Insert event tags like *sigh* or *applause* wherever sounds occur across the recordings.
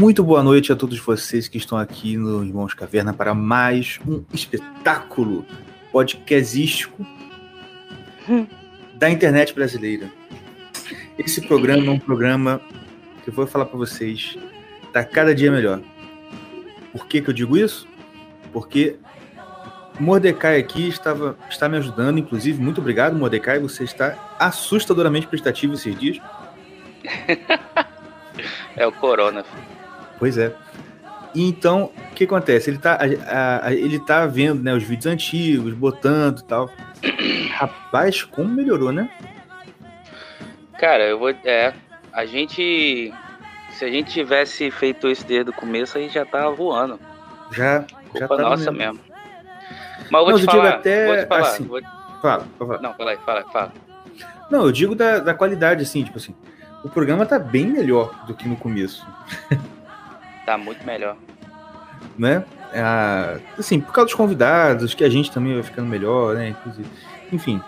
Muito boa noite a todos vocês que estão aqui no Irmãos Caverna para mais um espetáculo podcastístico da internet brasileira. Esse programa é um programa que eu vou falar para vocês, tá cada dia melhor. Por que, que eu digo isso? Porque Mordecai aqui estava, está me ajudando, inclusive. Muito obrigado, Mordecai. Você está assustadoramente prestativo esses dias. *laughs* é o Corona. Filho. Pois é. E então, o que acontece? Ele tá, a, a, ele tá vendo né, os vídeos antigos, botando e tal. *coughs* Rapaz, como melhorou, né? Cara, eu vou. É. A gente. Se a gente tivesse feito isso desde o começo, aí já tava voando. Já. Culpa já tá nossa mesmo. mesmo. Mas eu vou, Não, te falar, até, vou te falar. Assim, vou... Fala, fala. Não, fala aí, fala, fala. Não, eu digo da, da qualidade, assim, tipo assim. O programa tá bem melhor do que no começo. *laughs* Tá muito melhor. Né? Ah, assim, por causa dos convidados, que a gente também vai ficando melhor, né? Inclusive. Enfim.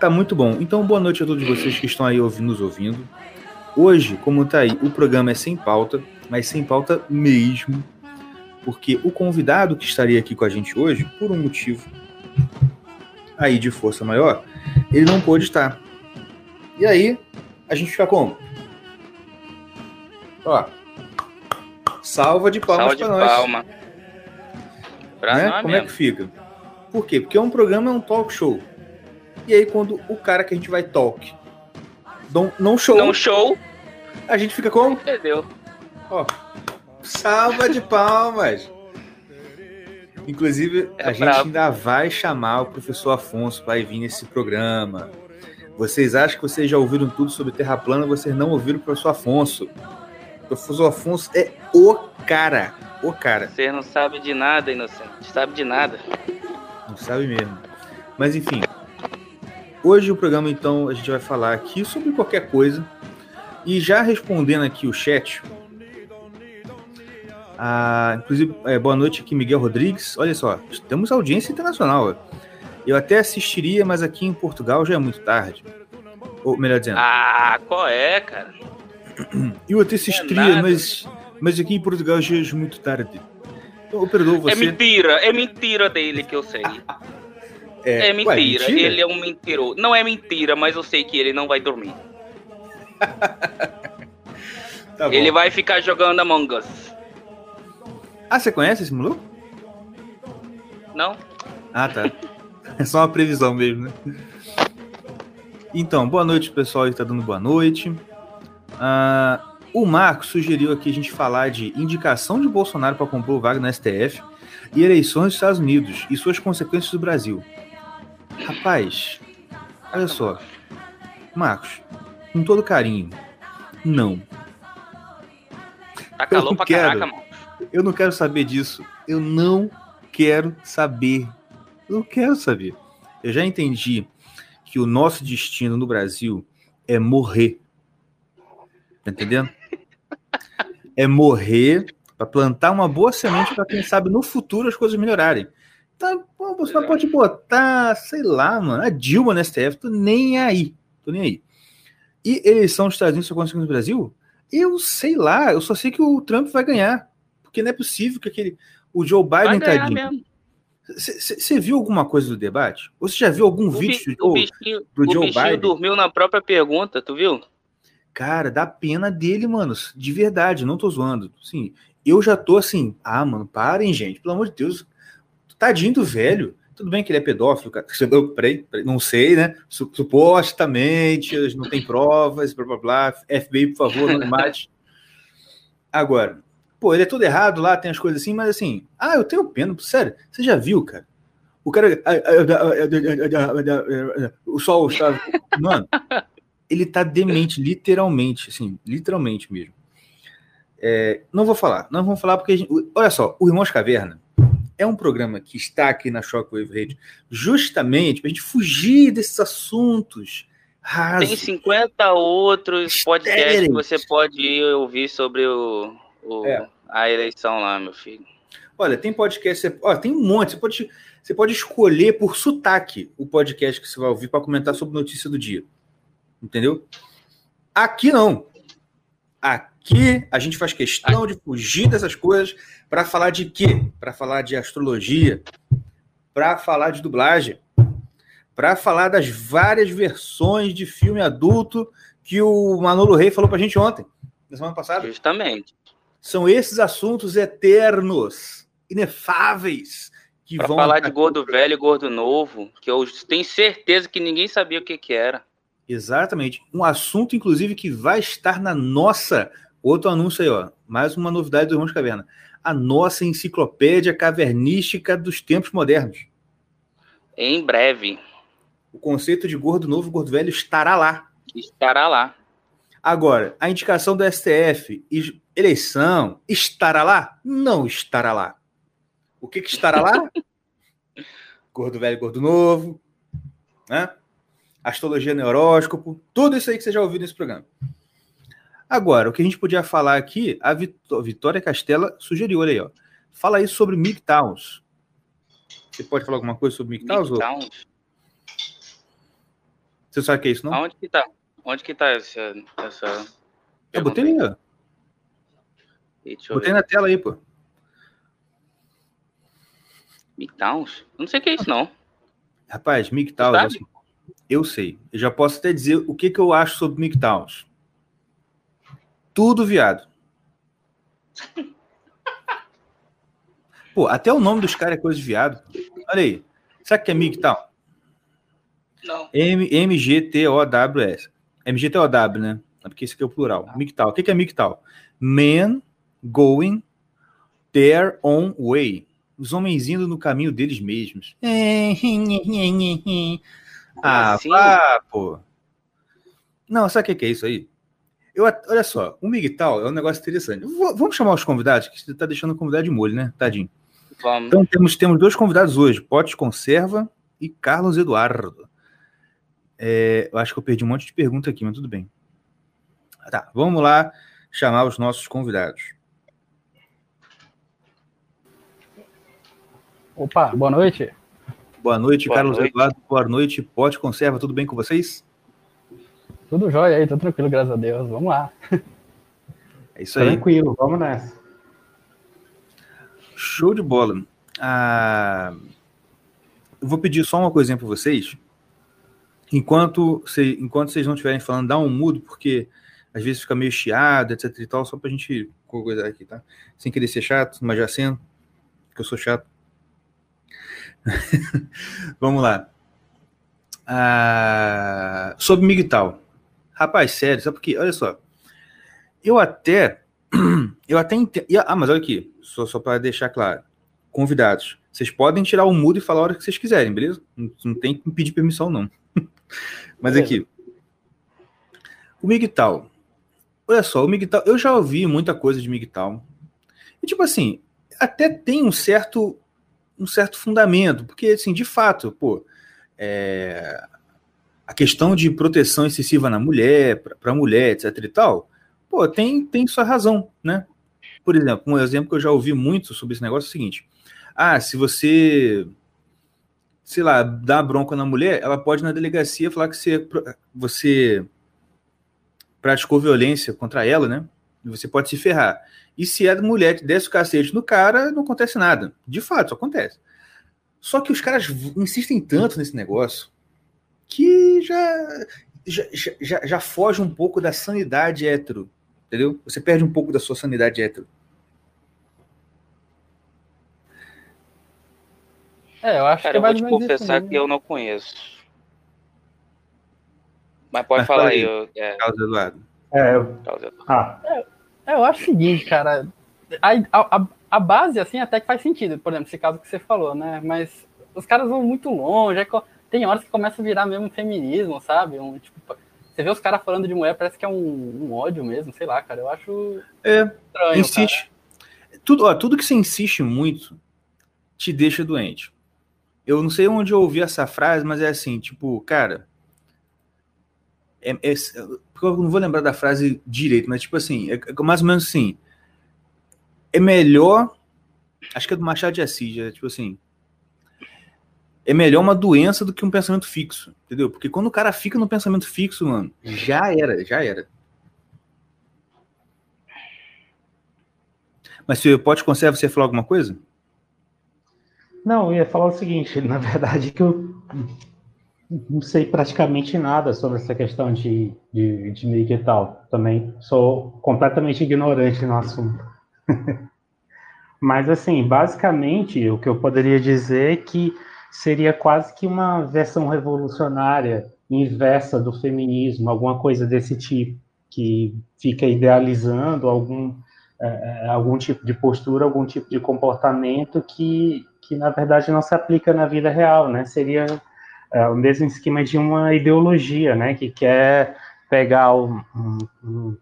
Tá muito bom. Então, boa noite a todos vocês que estão aí ouvindo, nos ouvindo. Hoje, como tá aí, o programa é sem pauta, mas sem pauta mesmo. Porque o convidado que estaria aqui com a gente hoje, por um motivo aí de força maior, ele não pôde estar. E aí, a gente fica como? Ó, salva de palmas pra nós. palma. Pra né? nós Como é mesmo. que fica? Por quê? Porque um programa é um talk show. E aí, quando o cara que a gente vai talk não, não show, Não show, a gente fica como? entendeu? Ó, salva de palmas. Inclusive, É a gente brabo. ainda vai chamar o professor Afonso para vir nesse programa. Vocês acham que vocês já ouviram tudo sobre Terra plana, vocês não ouviram o professor Afonso. O professor Afonso é o cara. O cara. Você não sabe de nada, inocente. Sabe de nada. Não sabe mesmo. Mas enfim. Hoje o programa, então, a gente vai falar aqui sobre qualquer coisa. E já respondendo aqui o chat. Ah, inclusive, é, boa noite aqui, Miguel Rodrigues. Olha só, temos audiência internacional. Eu até assistiria, mas aqui em Portugal já é muito tarde. Ou melhor dizendo, Ah, qual é, cara? Eu até assistiria, nada. mas, mas aqui em Portugal já é muito tarde. Eu perdoo você. É mentira, é mentira dele que eu sei. É, ué, mentira. ele é um mentiroso. Não é mentira, mas eu sei que ele não vai dormir. *laughs* Tá. Ele vai ficar jogando Among Us. Ah, você conhece esse maluco? Não? Ah, tá. É só uma previsão mesmo, né? Então, boa noite, pessoal que está dando boa noite. Ah, o Marco sugeriu aqui a gente falar de indicação de Bolsonaro para compor vaga no STF e eleições dos Estados Unidos e suas consequências do Brasil. Rapaz, olha só. Marcos, com todo carinho, não. Tá calor pra quero. caraca, mano. Eu não quero saber disso. Eu não quero saber. Eu não quero saber. Eu já entendi que o nosso destino no Brasil é morrer. Tá entendendo? É morrer para plantar uma boa semente para quem sabe no futuro as coisas melhorarem. Tá, pô, você não pode botar, sei lá, mano, a Dilma no STF, tô nem aí. Tô nem aí. E eleição dos Estados Unidos só no Brasil? Eu sei lá, eu só sei que o Trump vai ganhar. Porque não é possível que aquele. O Joe Biden, tadinho. Você viu alguma coisa do debate? Ou você já viu algum O, vídeo bi- do o Joe? bichinho, do o Joe bichinho Biden? dormiu na própria pergunta, tu viu? Cara, dá pena dele, mano. De verdade, não tô zoando. Assim, eu já tô assim, ah, mano, parem, gente. Pelo amor de Deus. Tadinho do velho. Tudo bem que ele é pedófilo, cara. Peraí, peraí, não sei, né? Su- Supostamente, não tem provas, blá blá blá. FBI, por favor, não mate. Agora, pô, ele é tudo errado lá, tem as coisas assim, mas assim, ah, eu tenho pena, sério, você já viu, cara? O cara. O sol está. Mano, ele tá demente, literalmente, assim, literalmente mesmo. É, não vou falar, não vamos falar porque. a gente- olha só, o Irmãos Caverna é um programa que está aqui na Shockwave Radio justamente para a gente fugir desses assuntos rasos. Tem 50 outros podcasts que Estéreis. você pode ir ouvir sobre o, o- É. a eleição lá, meu filho. Olha, tem podcast, ó, tem um monte. Você pode, você pode escolher por sotaque o podcast que você vai ouvir para comentar sobre notícia do dia. Entendeu? Aqui não. Aqui a gente faz questão de fugir dessas coisas para falar de quê? Para falar de astrologia, para falar de dublagem, para falar das várias versões de filme adulto que o Manolo Rey falou para a gente ontem, na semana passada. Justamente. São esses assuntos eternos, inefáveis, que pra vão. falar de gordo velho e gordo novo, que eu tenho certeza que ninguém sabia o que, que era. Exatamente. Um assunto, inclusive, que vai estar na nossa. Outro anúncio aí, ó. Mais uma novidade do Irmãos Caverna. A nossa enciclopédia cavernística dos tempos modernos. Em breve. O conceito de gordo novo gordo velho estará lá. Estará lá. Agora, a indicação do STF, eleição, estará lá? Não estará lá. O que, que estará lá? *laughs* gordo velho, gordo novo, né? Astrologia neuróscopo, tudo isso aí que você já ouviu nesse programa. Agora, o que a gente podia falar aqui, a Vitória Castela sugeriu, olha aí, ó. Fala aí sobre MGTOWs. Você pode falar alguma coisa sobre MGTOWs? MGTOWs? Você sabe o que é isso, não? Aonde que tá? Onde que tá essa... essa... Eu botei aí, ó. Botei ver. na tela aí, pô. MGTOWs? Eu não sei o que é isso, não. Rapaz, MGTOWs, assim, eu sei. Eu já posso até dizer o que, que eu acho sobre MGTOWs. Tudo viado. *laughs* Pô, até o nome dos caras é coisa de viado. Olha aí. Sabe o que é MGTOW? Não. M-G-T-O-W-S. M-G-T-O-W, né? É porque isso aqui é o plural. Ah. MGTOW. O que é MGTOW? Men going their own way. Os homens indo no caminho deles mesmos. *laughs* ah, assim? vá, pô. Não, sabe o que é isso aí? Eu, olha só, o MGTOW é um negócio interessante. Vamos chamar os convidados, que você está deixando o convidado de molho, né? Tadinho. Vamos. Então temos, temos dois convidados hoje, Potes Conserva e Carlos Eduardo. É, eu acho que eu perdi um monte de pergunta aqui, mas tudo bem. Tá, vamos lá chamar os nossos convidados. Opa, boa noite. Boa noite, boa Carlos noite. Eduardo. Boa noite, Pote Conserva. Tudo bem com vocês? Tudo jóia aí, tudo tranquilo, graças a Deus. Vamos lá. É isso aí. Tranquilo, vamos nessa. Show de bola. Ah, eu vou pedir só uma coisinha para vocês. Enquanto, cê, enquanto vocês não estiverem falando, dá um mudo, porque às vezes fica meio chiado, etc e tal, só para a gente coisar aqui, tá? Sem querer ser chato, mas já sendo, que eu sou chato. *laughs* Vamos lá. Ah, sobre MGTOW. Rapaz, sério, sabe por quê? Olha só. Eu até. *clears throat* Eu até entendo. Ah, mas olha aqui, só, só para deixar claro. Convidados, vocês podem tirar o mudo e falar a hora que vocês quiserem, beleza? Não, não tem que pedir permissão, não. *laughs* mas aqui. O MGTOW. Olha só, o MGTOW. Eu já ouvi muita coisa de MGTOW. E tipo assim, até tem um certo um certo fundamento, porque, assim, de fato, pô, é, a questão de proteção excessiva na mulher, para a mulher, etc e tal, pô, tem, tem sua razão, né? Por exemplo, um exemplo que eu já ouvi muito sobre esse negócio é o seguinte: ah, se você, sei lá, dá bronca na mulher, ela pode na delegacia falar que você, você praticou violência contra ela, né? E você pode se ferrar. E se a mulher que desce o cacete no cara, não acontece nada. De fato, isso acontece. Só que os caras insistem tanto nesse negócio que já, já, já, já foge um pouco da sanidade hétero. Entendeu? Você perde um pouco da sua sanidade hétero. É, eu acho Cara, que eu vou te confessar que eu não conheço. Mas pode Mas falar aí. Eu, é... Carlos Eduardo. É, eu... Ah. É, é, eu acho o seguinte, cara. A, a, a, base, assim, até que faz sentido, por exemplo, esse caso que você falou, né? Mas os caras vão muito longe. tem horas que começa a virar mesmo feminismo, sabe? Um, tipo, você vê os caras falando de mulher, parece que é um, um, ódio mesmo, sei lá, cara. Eu acho é, estranho. Insiste. Tudo, ó, tudo que você insiste muito te deixa doente. Eu não sei onde eu ouvi essa frase, mas é assim, tipo, cara. É, é, eu não vou lembrar da frase direito, mas tipo assim, é, é mais ou menos assim. É melhor. Acho que é do Machado de Assis, é, tipo assim. É melhor uma doença do que um pensamento fixo, entendeu? Porque quando o cara fica no pensamento fixo, mano, já era, já era. Mas se pode conserva, você ia falar alguma coisa? Não, eu ia falar o seguinte, na verdade que eu não sei praticamente nada sobre essa questão de, de, de mídia e tal. Também sou completamente ignorante no assunto. *laughs* Mas, assim, basicamente, o que eu poderia dizer é que seria quase que uma versão revolucionária inversa do feminismo, alguma coisa desse tipo, que fica idealizando algum, é, é algum tipo de postura, algum tipo de comportamento que, que, na verdade, não se aplica na vida real, né? Seria é, o mesmo esquema de uma ideologia, né, que quer pegar um, um,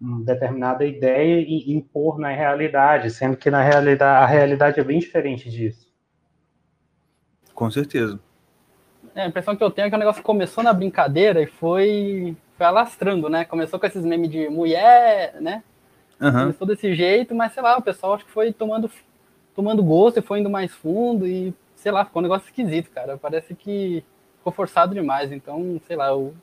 uma determinada ideia e impor na realidade, sendo que na realidade a realidade é bem diferente disso. Com certeza. É, a impressão que eu tenho é que o negócio começou na brincadeira e foi, foi alastrando, né? Começou com esses memes de mulher, né? Uhum. Começou desse jeito, mas sei lá, o pessoal acho que foi tomando, tomando gosto e foi indo mais fundo e sei lá, ficou um negócio esquisito, cara. Parece que ficou forçado demais. Então, sei lá, eu,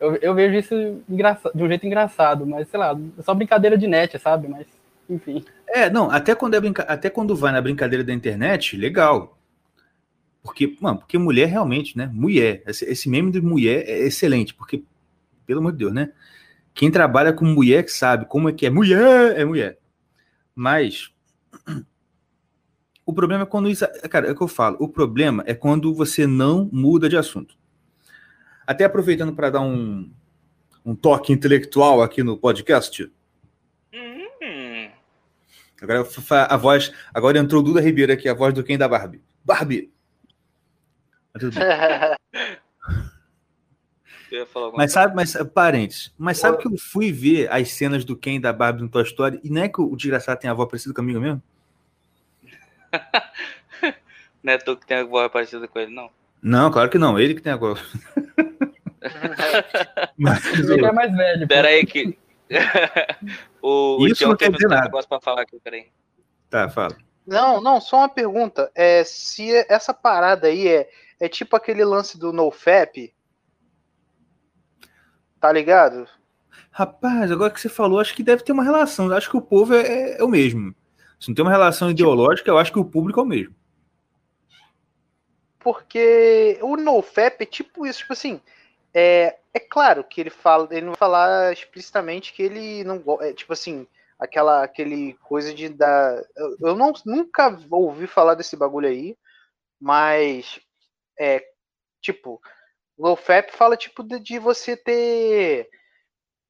eu, eu vejo isso de um jeito engraçado, mas sei lá, é só brincadeira de net, sabe? Mas, enfim. É, não, até quando, é brinca... até quando vai na brincadeira da internet, legal. Porque, mano, porque mulher realmente, né? Mulher. Esse, esse meme de mulher é excelente, porque, pelo amor de Deus, né? Quem trabalha com mulher que sabe como é que é. Mulher é mulher. Mas o problema é quando isso. Cara, é o que eu falo. O problema é quando você não muda de assunto. Até aproveitando para dar um, um toque intelectual aqui no podcast. Hum. Agora a voz. Agora entrou Duda Ribeiro aqui, a voz do quem da Barbie. Barbie! mas *laughs* sabe, mas parentes, mas sabe que eu fui ver as cenas do Ken da Barbie no Toy Story e não é que o desgraçado tem a voz parecida comigo mesmo? *laughs* não é tu que tem a voz parecida com ele, não? Não, claro que não. Ele que tem a voz. *laughs* Mas, ele é mais velho. Pera aí que... *laughs* o, Isso o não quer dizer nada. negócio pra falar aqui, peraí. Tá, fala. Não, não, só uma pergunta. É, se essa parada aí é, é tipo aquele lance do NoFap, tá ligado? Rapaz, agora que você falou, acho que deve ter uma relação. Acho que o povo é, é o mesmo. Se não tem uma relação ideológica, eu acho que o público é o mesmo. Porque o NoFap é tipo isso, tipo assim, é, é claro que ele fala, ele não vai falar explicitamente que ele não é tipo assim, aquela aquele coisa de dar, eu, eu não nunca ouvi falar desse bagulho aí, mas é tipo, o NoFap fala tipo de, de você ter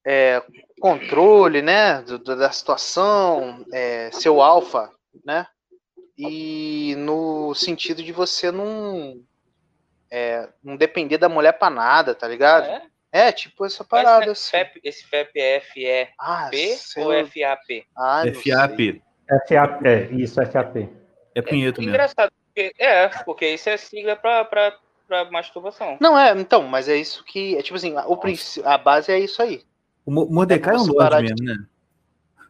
é, controle, né, do, da situação, é, seu alfa, né, e no sentido de você não, é, não depender da mulher para nada, tá ligado? É? é? tipo essa parada. Mas, assim. FAP, esse FAP é FEP ah, ou FAP? Ah, FAP. FAP, é, isso, FAP. É punheta é, mesmo. Engraçado, porque, é, porque isso é sigla para pra masturbação. Não, é, então, mas é isso que. É tipo assim, o a base é isso aí. O Mordecai é um lorde mesmo, de... né?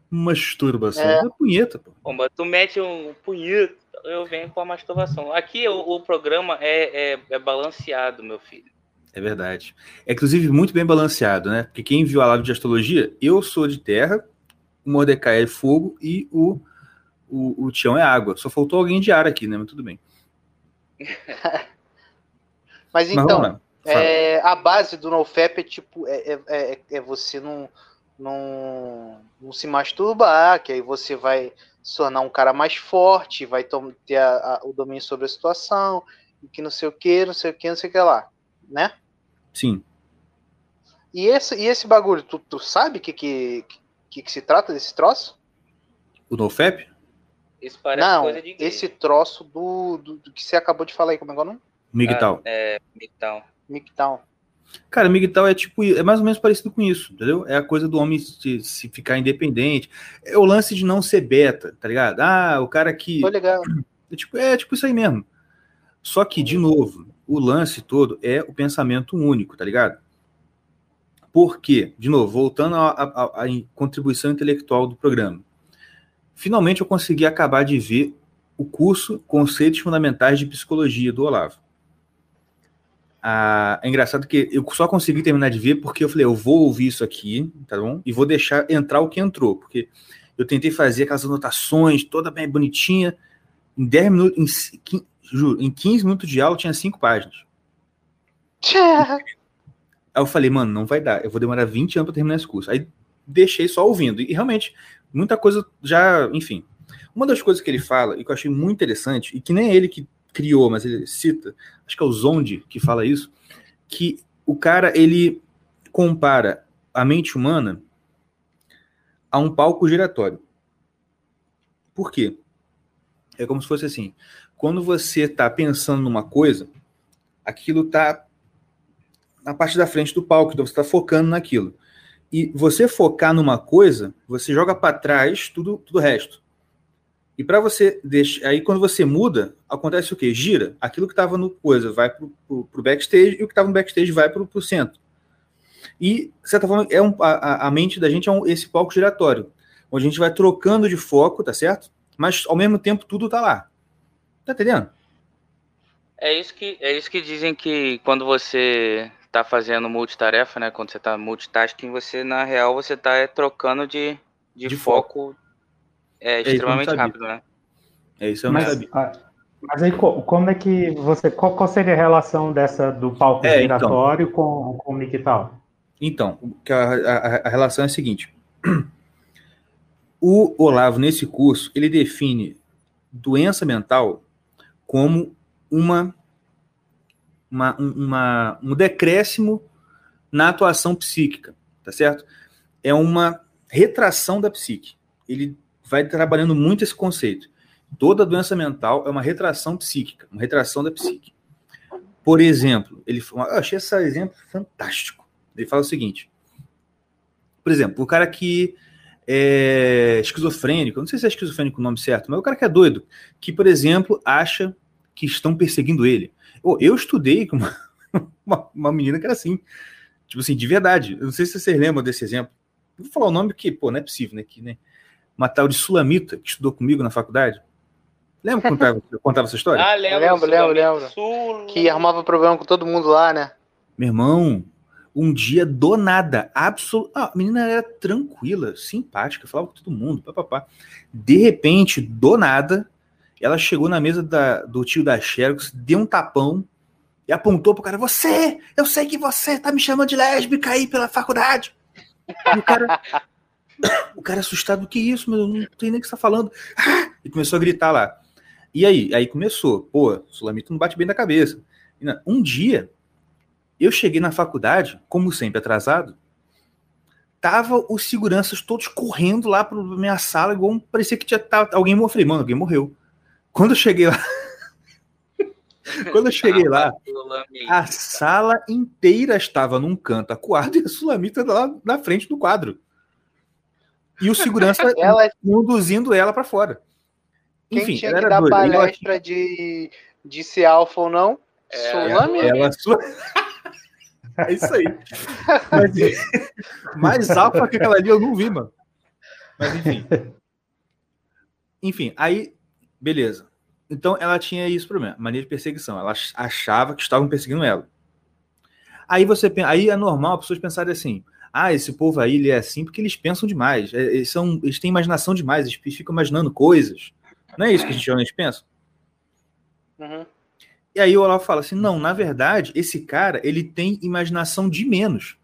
Masturbação. É, é punheta, pô. mas tu mete um punheta, eu venho com a masturbação. Aqui o, o programa é, é, é, balanceado, meu filho. É verdade. É, inclusive, muito bem balanceado, né? Porque quem viu a live de astrologia, eu sou de terra, o Mordecai é fogo e o, o, o Tião é água. Só faltou alguém de ar aqui, né? Mas tudo bem. *laughs* mas então, Mas é, a base do NoFap é tipo, é, é, é, é você não, não, não se masturbar, que aí você vai se tornar um cara mais forte, vai ter a, a, o domínio sobre a situação, e que não sei o que, não sei o que, não sei o que lá, né? Sim. E esse, e esse bagulho, tu, tu sabe que, que, que, que se trata desse troço? O NoFap? Isso parece não, coisa de esse troço do, do, do, que você acabou de falar aí, como é que é o nome? Migtal. Ah, é, Migtal. MGTOW. Cara, MGTOW é tipo, é mais ou menos parecido com isso, entendeu? É a coisa do homem se, se, ficar independente. É o lance de não ser beta, tá ligado? Ah, o cara que. Foi legal. É tipo, é tipo isso aí mesmo. Só que, de novo, o lance todo é o pensamento único, tá ligado? Por quê? De novo, voltando à contribuição intelectual do programa. Finalmente eu consegui acabar de ver o curso Conceitos Fundamentais de Psicologia do Olavo. Ah, é engraçado que eu só consegui terminar de ver porque eu falei, eu vou ouvir isso aqui, tá bom? E vou deixar entrar o que entrou, porque Eu tentei fazer aquelas anotações, toda bem bonitinha. Em 10 minutos, em, 15, juro, em 15 minutos de aula tinha 5 páginas. Aí eu falei, mano, não vai dar. Eu vou demorar 20 anos para terminar esse curso. Aí deixei só ouvindo. E realmente, muita coisa já, enfim. Uma das coisas que ele fala, e que eu achei muito interessante, e que nem ele que criou, mas ele cita, acho que é o Zonde que fala isso, que o cara, ele compara a mente humana a um palco giratório. Por quê? É como se fosse assim, quando você está pensando numa coisa, aquilo está na parte da frente do palco, então você está focando naquilo. E você focar numa coisa, você joga para trás tudo, tudo o resto. E para você deixar. Aí quando você muda, acontece o quê? Gira. Aquilo que estava no coisa vai para o backstage e o que estava no backstage vai para o centro. E, de certa forma, é um, a, a mente da gente é um, esse palco giratório, onde a gente vai trocando de foco, tá certo? Mas ao mesmo tempo tudo tá lá. Tá entendendo? É isso que, é isso que dizem que quando você tá fazendo multitarefa, né? Quando você tá multitasking, você, na real, você tá é, trocando de, de, de foco, foco é, é extremamente rápido, né? É isso eu não mas, sabia. Ah, mas aí, como é que você. Qual, qual seria a relação dessa do palco é, então. giratório então, com, com o mictal? Então, a, a, a relação é a seguinte. O Olavo, nesse curso, ele define doença mental como uma, uma, uma, um decréscimo na atuação psíquica, tá certo? É uma retração da psique. Ele vai trabalhando muito esse conceito. Toda doença mental é uma retração psíquica, uma retração da psique. Por exemplo, ele, eu achei esse exemplo fantástico. Ele fala o seguinte: por exemplo, o cara que é esquizofrênico, não sei se é esquizofrênico o nome certo, mas o cara que é doido, que, por exemplo, acha que estão perseguindo ele. Eu estudei com uma, *laughs* uma, uma menina que era assim, tipo assim, de verdade. Eu não sei se vocês lembram desse exemplo. Vou falar o nome porque, pô, não é possível, né? Que, né? Uma tal de Sulamita, que estudou comigo na faculdade. Lembra quando eu contava, contava *laughs* essa história? Ah, lembro, lembro, lembro. lembro. Sul... Que arrumava problema com todo mundo lá, né? Meu irmão, um dia do nada, absoluto. Ah, a menina era tranquila, simpática, falava com todo mundo, papapá. De repente, do nada, ela chegou na mesa da, do tio da Xerox, deu um tapão e apontou pro cara: Você, eu sei que você tá me chamando de lésbica aí pela faculdade. E o cara, o cara assustado, que isso, meu, não tem nem o que você tá falando. E começou a gritar lá. E aí? Aí começou. Pô, Sulamito não bate bem da cabeça. Um dia, eu cheguei na faculdade, como sempre atrasado, tava os seguranças todos correndo lá pra minha sala, igual parecia que tinha tava, alguém morreu. Falei, mano, alguém morreu. Quando eu cheguei lá. *laughs* Quando eu cheguei lá, *laughs* a sala inteira estava num canto acuado e a Sulamita lá na frente do quadro e o segurança *laughs* ela... conduzindo ela para fora. Quem Enfim, tinha que dar doida. palestra ela... de, de ser alfa ou não? É, Sulame? Ela, ela... *laughs* é isso aí. Mas, mais alfa que aquela ali eu não vi, mano. Mas enfim. Enfim, aí, beleza. Então ela tinha isso problema, mania de perseguição. Ela achava que estavam perseguindo ela. Aí você aí é normal as pessoas pensarem assim: ah, esse povo aí ele é assim porque eles pensam demais, é, eles, são, eles têm imaginação demais, eles ficam imaginando coisas. Não é isso que a gente geralmente pensa? Uhum. E aí o Olavo fala assim: não, na verdade, esse cara ele tem imaginação de menos.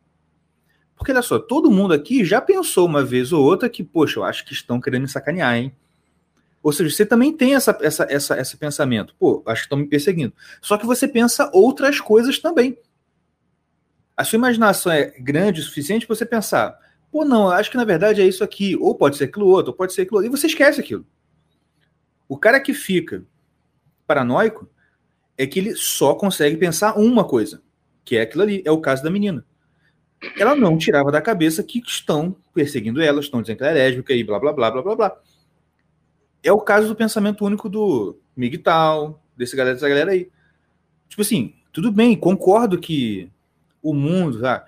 Porque olha só, todo mundo aqui já pensou uma vez ou outra que, poxa, eu acho que estão querendo me sacanear, hein? Ou seja, você também tem essa, essa, essa, esse pensamento. Pô, acho que estão me perseguindo. Só que você pensa outras coisas também a sua imaginação é grande o suficiente para você pensar, pô, não, acho que na verdade é isso aqui, ou pode ser aquilo outro, ou pode ser aquilo outro, e você esquece aquilo. O cara que fica paranoico é que ele só consegue pensar uma coisa, que é aquilo ali, é o caso da menina. Ela não tirava da cabeça que estão perseguindo ela, estão dizendo que ela é lésbica e blá blá blá blá blá blá. É o caso do pensamento único do Migtal, desse galera, dessa galera aí. Tipo assim, tudo bem, concordo que o mundo, tá?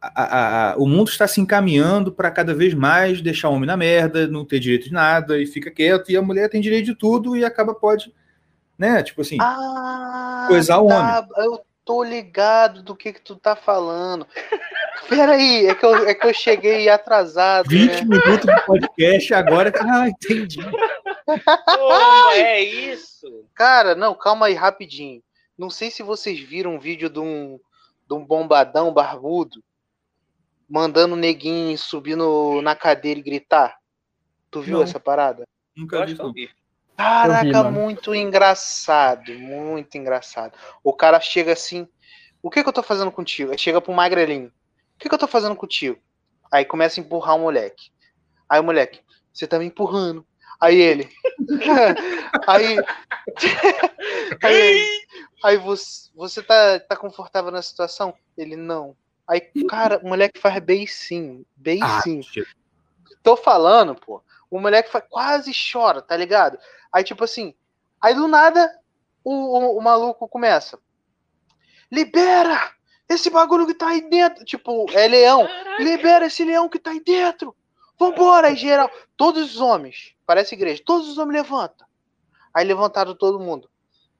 a, a, a, o mundo está se encaminhando para cada vez mais deixar o homem na merda, não ter direito de nada e fica quieto, e a mulher tem direito de tudo e acaba pode, né? Tipo assim, ah, coisar o tá, homem. Eu tô ligado do que que tu tá falando. Peraí, é que, eu, é que eu cheguei atrasado. 20 né? minutos do podcast agora. Ah, entendi. Pô, é isso. Cara, não, calma aí, rapidinho. Não sei se vocês viram um vídeo de um, de um bombadão barbudo mandando o neguinho subir no, na cadeira e gritar. Tu viu Não. essa parada? Nunca vi vi. Caraca, mano. muito engraçado, muito engraçado. O cara chega assim, o que que eu tô fazendo contigo? Aí chega pro magrelinho, o que que eu tô fazendo contigo? Aí começa a empurrar o moleque. Aí o moleque, você tá me empurrando. *laughs* *laughs* Aí ele, aí, aí, aí você, você tá, tá confortável na situação? Ele, não. Aí, cara, o moleque faz beicinho, Ah, beicinho. tio. Tô falando, pô. O moleque fa- quase chora, tá ligado? Aí, tipo assim, aí do nada o, o, o maluco começa. Libera! Esse bagulho que tá aí dentro. Tipo, é leão. Libera esse leão que tá aí dentro. Vambora, aí geral. Todos os homens, parece igreja, todos os homens levantam. Aí levantaram todo mundo.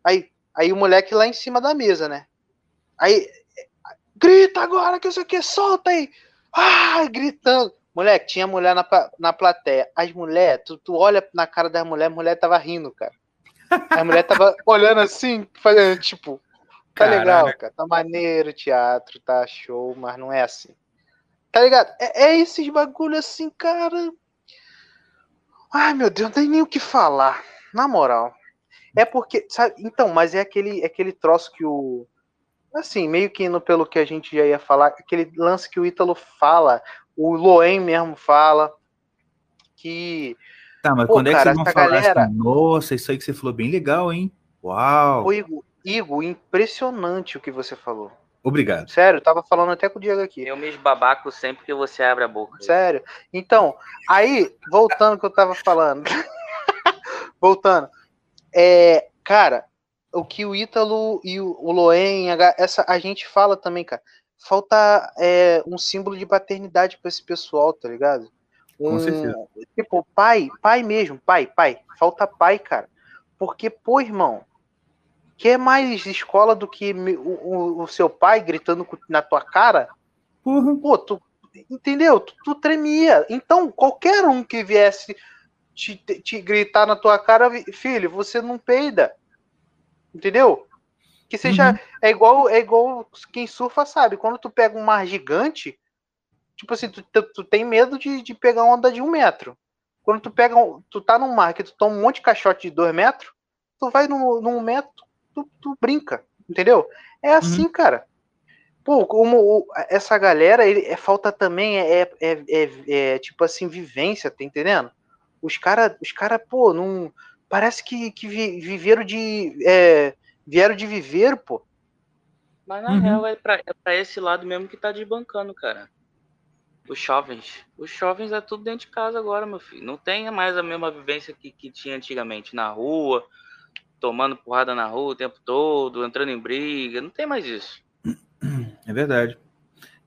Aí, aí o moleque lá em cima da mesa, né? Aí, grita agora que isso aqui, solta aí. Ah, gritando. Moleque, tinha mulher na, na plateia. As mulheres, tu, tu olha na cara das mulheres, a mulher tava rindo, cara. A mulher tava *laughs* olhando assim, fazendo tipo, tá Caraca. legal, cara. Tá maneiro o teatro, tá show, mas não é assim. Tá ligado? É, é esses bagulho assim, cara. Ai, meu Deus, não tem nem o que falar. Na moral. É porque, sabe? Então, mas é aquele, é aquele troço que o. Assim, meio que indo pelo que a gente já ia falar, aquele lance que o Ítalo fala, o Loen mesmo fala, que Tá, mas Pô, quando é que cara, vocês vão essa falar galera- assim? Nossa, isso aí que você falou bem legal, hein? Uau! Igor, Igor, impressionante o que você falou. Obrigado. Sério, tava falando até com o Diego aqui. Eu me esbabaco sempre que você abre a boca. Sério. Então, aí, voltando ao que eu tava falando. *laughs* voltando. É, cara, o que o Ítalo e o, o Loen, essa, a gente fala também, cara. Falta é, um símbolo de paternidade pra esse pessoal, tá ligado? Com Um, certeza. Tipo, pai, pai mesmo, pai, pai. Falta pai, cara. Porque, pô, irmão, quer mais escola do que o, o- o seu pai gritando na tua cara? Porra. Pô, tu, entendeu? Tu, tu tremia. Então, qualquer um que viesse te, te gritar na tua cara, filho, você não peida. Entendeu? Que seja. Uhum. É igual é igual quem surfa sabe. Quando tu pega um mar gigante, tipo assim, tu, tu, tu tem medo de, de pegar onda de um metro. Quando tu pega. Tu tá num mar que tu toma um monte de caixote de dois metros, tu vai num, num metro, tu, tu brinca. Entendeu? É assim, cara. Pô, como o- essa galera, ele, é, falta também, é, é, é, é- é, tipo assim, vivência, tá entendendo? Os caras, os cara, pô, não. Parece que, que vi- viveram de. é, vieram de viver, pô. Mas na Uhum. real é pra, é pra esse lado mesmo que tá desbancando, cara. Os jovens. Os jovens é tudo dentro de casa agora, meu filho. Não tem mais a mesma vivência que, que tinha antigamente na rua, tomando porrada na rua o tempo todo, entrando em briga. Não tem mais isso. É verdade.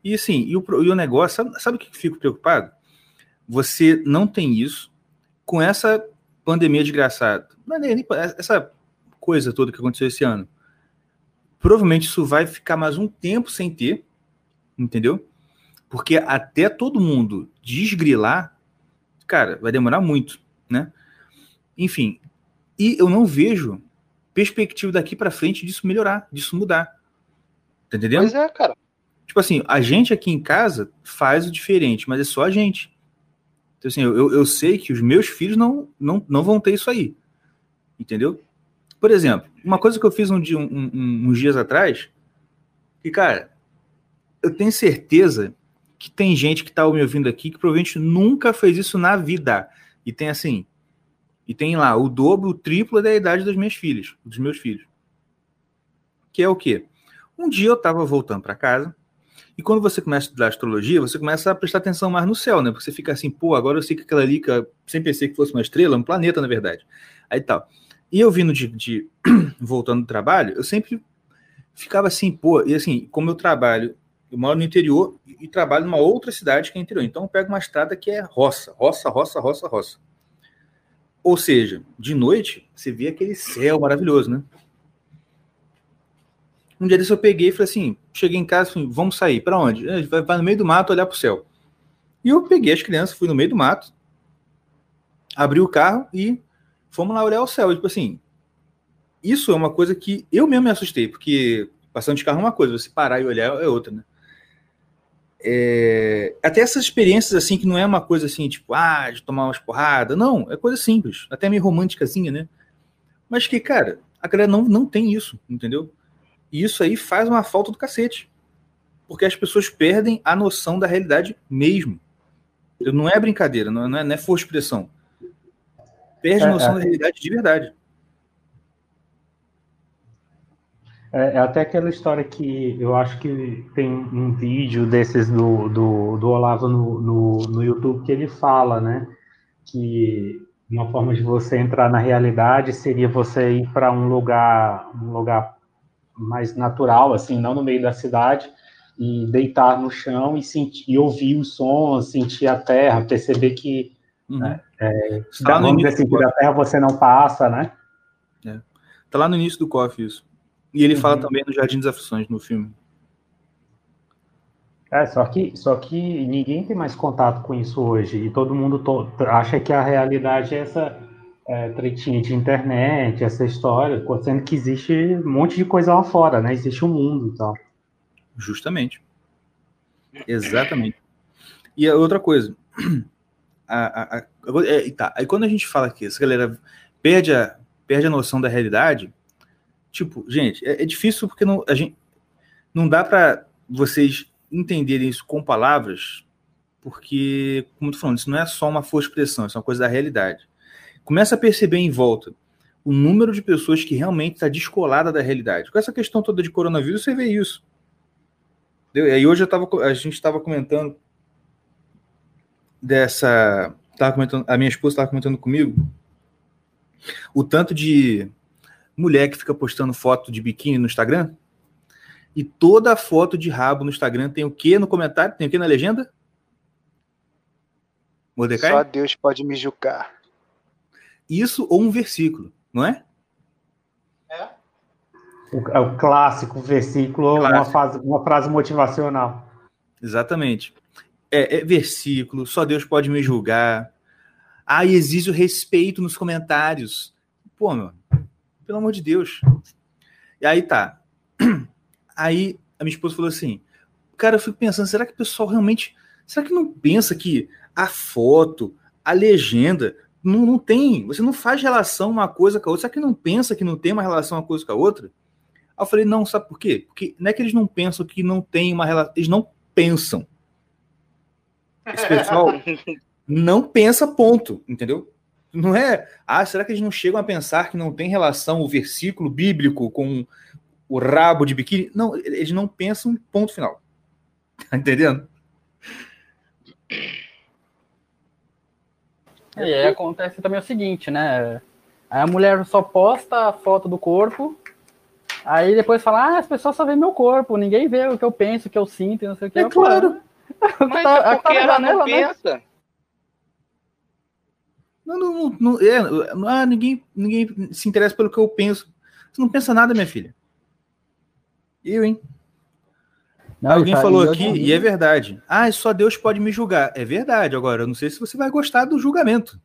E assim, e o, e o negócio, sabe, o que fico preocupado? Você não tem isso com essa pandemia desgraçada. É nem- essa coisa toda que aconteceu esse ano. Provavelmente isso vai ficar mais um tempo sem ter, entendeu? Porque até todo mundo desgrilar, cara, vai demorar muito, né? Enfim, e eu não vejo perspectiva daqui para frente disso melhorar, disso mudar. Tá entendendo? Pois é, cara. Tipo assim, a gente aqui em casa faz o diferente, mas é só a gente. Então, assim, eu, eu sei que os meus filhos não, não, não vão ter isso aí. Entendeu? Por exemplo, uma coisa que eu fiz um dia, um- um- uns dias atrás, que, cara, eu tenho certeza que tem gente que tá me ouvindo aqui que provavelmente nunca fez isso na vida. E tem assim, e tem lá o dobro, o triplo da idade das minhas filhas, dos meus filhos. Que é o quê? Um dia eu tava voltando para casa, e quando você começa a estudar astrologia, você começa a prestar atenção mais no céu, né? Porque você fica assim, pô, agora eu sei que aquela ali, que eu sempre pensei que fosse uma estrela, um planeta, na verdade. Aí tal. E eu vindo de, de- *clears throat* voltando do trabalho, eu sempre ficava assim, pô, e assim, como eu trabalho, eu moro no interior e trabalho numa outra cidade que é interior. Então eu pego uma estrada que é roça, roça, roça, roça, roça. Ou seja, de noite você vê aquele céu maravilhoso, né? Um dia desse eu peguei e falei assim, cheguei em casa, falei, vamos sair, para onde? A gente vai, vai no meio do mato olhar pro céu. E eu peguei as crianças, fui no meio do mato, abri o carro e fomos lá olhar o céu. E, tipo assim, isso é uma coisa que eu mesmo me assustei, porque passando de carro é uma coisa, você parar e olhar é outra, né? É, até essas experiências assim que não é uma coisa assim tipo ah de tomar umas porradas não é coisa simples até meio românticazinha né? Mas que cara a galera não, não tem isso entendeu? E isso aí faz uma falta do cacete porque as pessoas perdem a noção da realidade mesmo. Não é brincadeira não é, não é força expressão. Perde a é, noção é, da realidade de verdade É, é, até aquela história que eu acho que tem um vídeo desses do, do, do Olavo no, no, no YouTube que ele fala, né? Que uma forma de você entrar na realidade seria você ir para um lugar, um lugar mais natural, assim, não no meio da cidade, e deitar no chão e sentir, e ouvir os sons, sentir a terra, perceber que uhum. né, é, tá vamos dizer assim, da terra você não passa, né? É. Tá lá no início do COF isso. E ele uhum. fala também no Jardim das Aflições, no filme. É, só que, só que ninguém tem mais contato com isso hoje. E todo mundo to acha que a realidade é essa é, tretinha de internet, essa história, sendo que existe um monte de coisa lá fora, né? Existe um mundo e tal. Justamente. Exatamente. E a outra coisa. *clears throat* A, a, a, é, tá, aí quando a gente fala que essa galera perde a, perde a noção da realidade, Tipo, gente, é, é difícil porque não, a gente, não dá para vocês entenderem isso com palavras, porque, como eu tô falando, isso não é só uma força expressão, isso é uma coisa da realidade. Começa a perceber em volta o número de pessoas que realmente está descolada da realidade. Com essa questão toda de coronavírus, você vê isso. Entendeu? E aí hoje eu tava, a gente estava comentando dessa. Tava comentando, a minha esposa estava comentando comigo o tanto de mulher que fica postando foto de biquíni no Instagram. E toda foto de rabo no Instagram tem o que no comentário? Tem o que na legenda? Mordecai? Só Deus pode me julgar. Isso ou um versículo, não é? É. O, é o clássico versículo, clássico. Uma, frase, uma frase motivacional. Exatamente. É, é, versículo, só Deus pode me julgar. Ah, e exige o respeito nos comentários. Pô, meu, pelo amor de Deus. E aí tá. *clears throat* Aí a minha esposa falou assim: Cara, eu fico pensando, será que o pessoal realmente. Será que não pensa que a foto, a legenda, não, não tem. Você não faz relação uma coisa com a outra. Será que não pensa que não tem uma relação uma coisa com a outra? Aí eu falei, não, sabe por quê? Porque não é que eles não pensam que não tem uma relação. Eles não pensam. Esse pessoal *laughs* não pensa, ponto, entendeu? Não é, ah, será que eles não chegam a pensar que não tem relação o versículo bíblico com o rabo de biquíni? Não, eles não pensam ponto final. Tá entendendo? E aí acontece também o seguinte, né? Aí a mulher só posta a foto do corpo, aí depois fala, ah, as pessoas só veem meu corpo, ninguém vê o que eu penso, o que eu sinto, não sei o que. É claro. *laughs* Mas tá, é porque tá ela não né? pensa. Né? Não, não, não, é, ah, ninguém, ninguém se interessa pelo que eu penso. Você não pensa nada, minha filha. Eu, hein? Não, Alguém tá, falou aqui, e é verdade. Ah, só Deus pode me julgar. É verdade. Agora, eu não sei se você vai gostar do julgamento.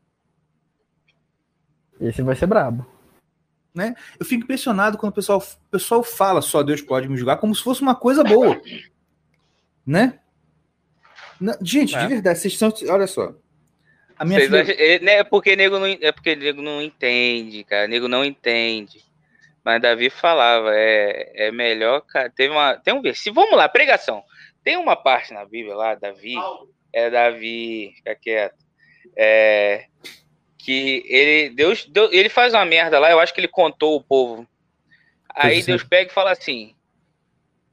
Esse vai ser brabo. Né? Eu fico impressionado quando o pessoal, o pessoal fala só Deus pode me julgar como se fosse uma coisa boa. Né? gente, é. de verdade, vocês estão. Olha só. A minha filha... acham, é, né, é porque nego não é porque nego não entende, cara. Nego não entende. Mas Davi falava, é, é melhor, cara. Teve uma, tem um versículo. Vamos lá, pregação. Tem uma parte na Bíblia lá, Davi, é Davi, fica quieto. É, que ele Deus, Deus, ele faz uma merda lá, eu acho que ele contou o povo. Aí Deus pega e fala assim: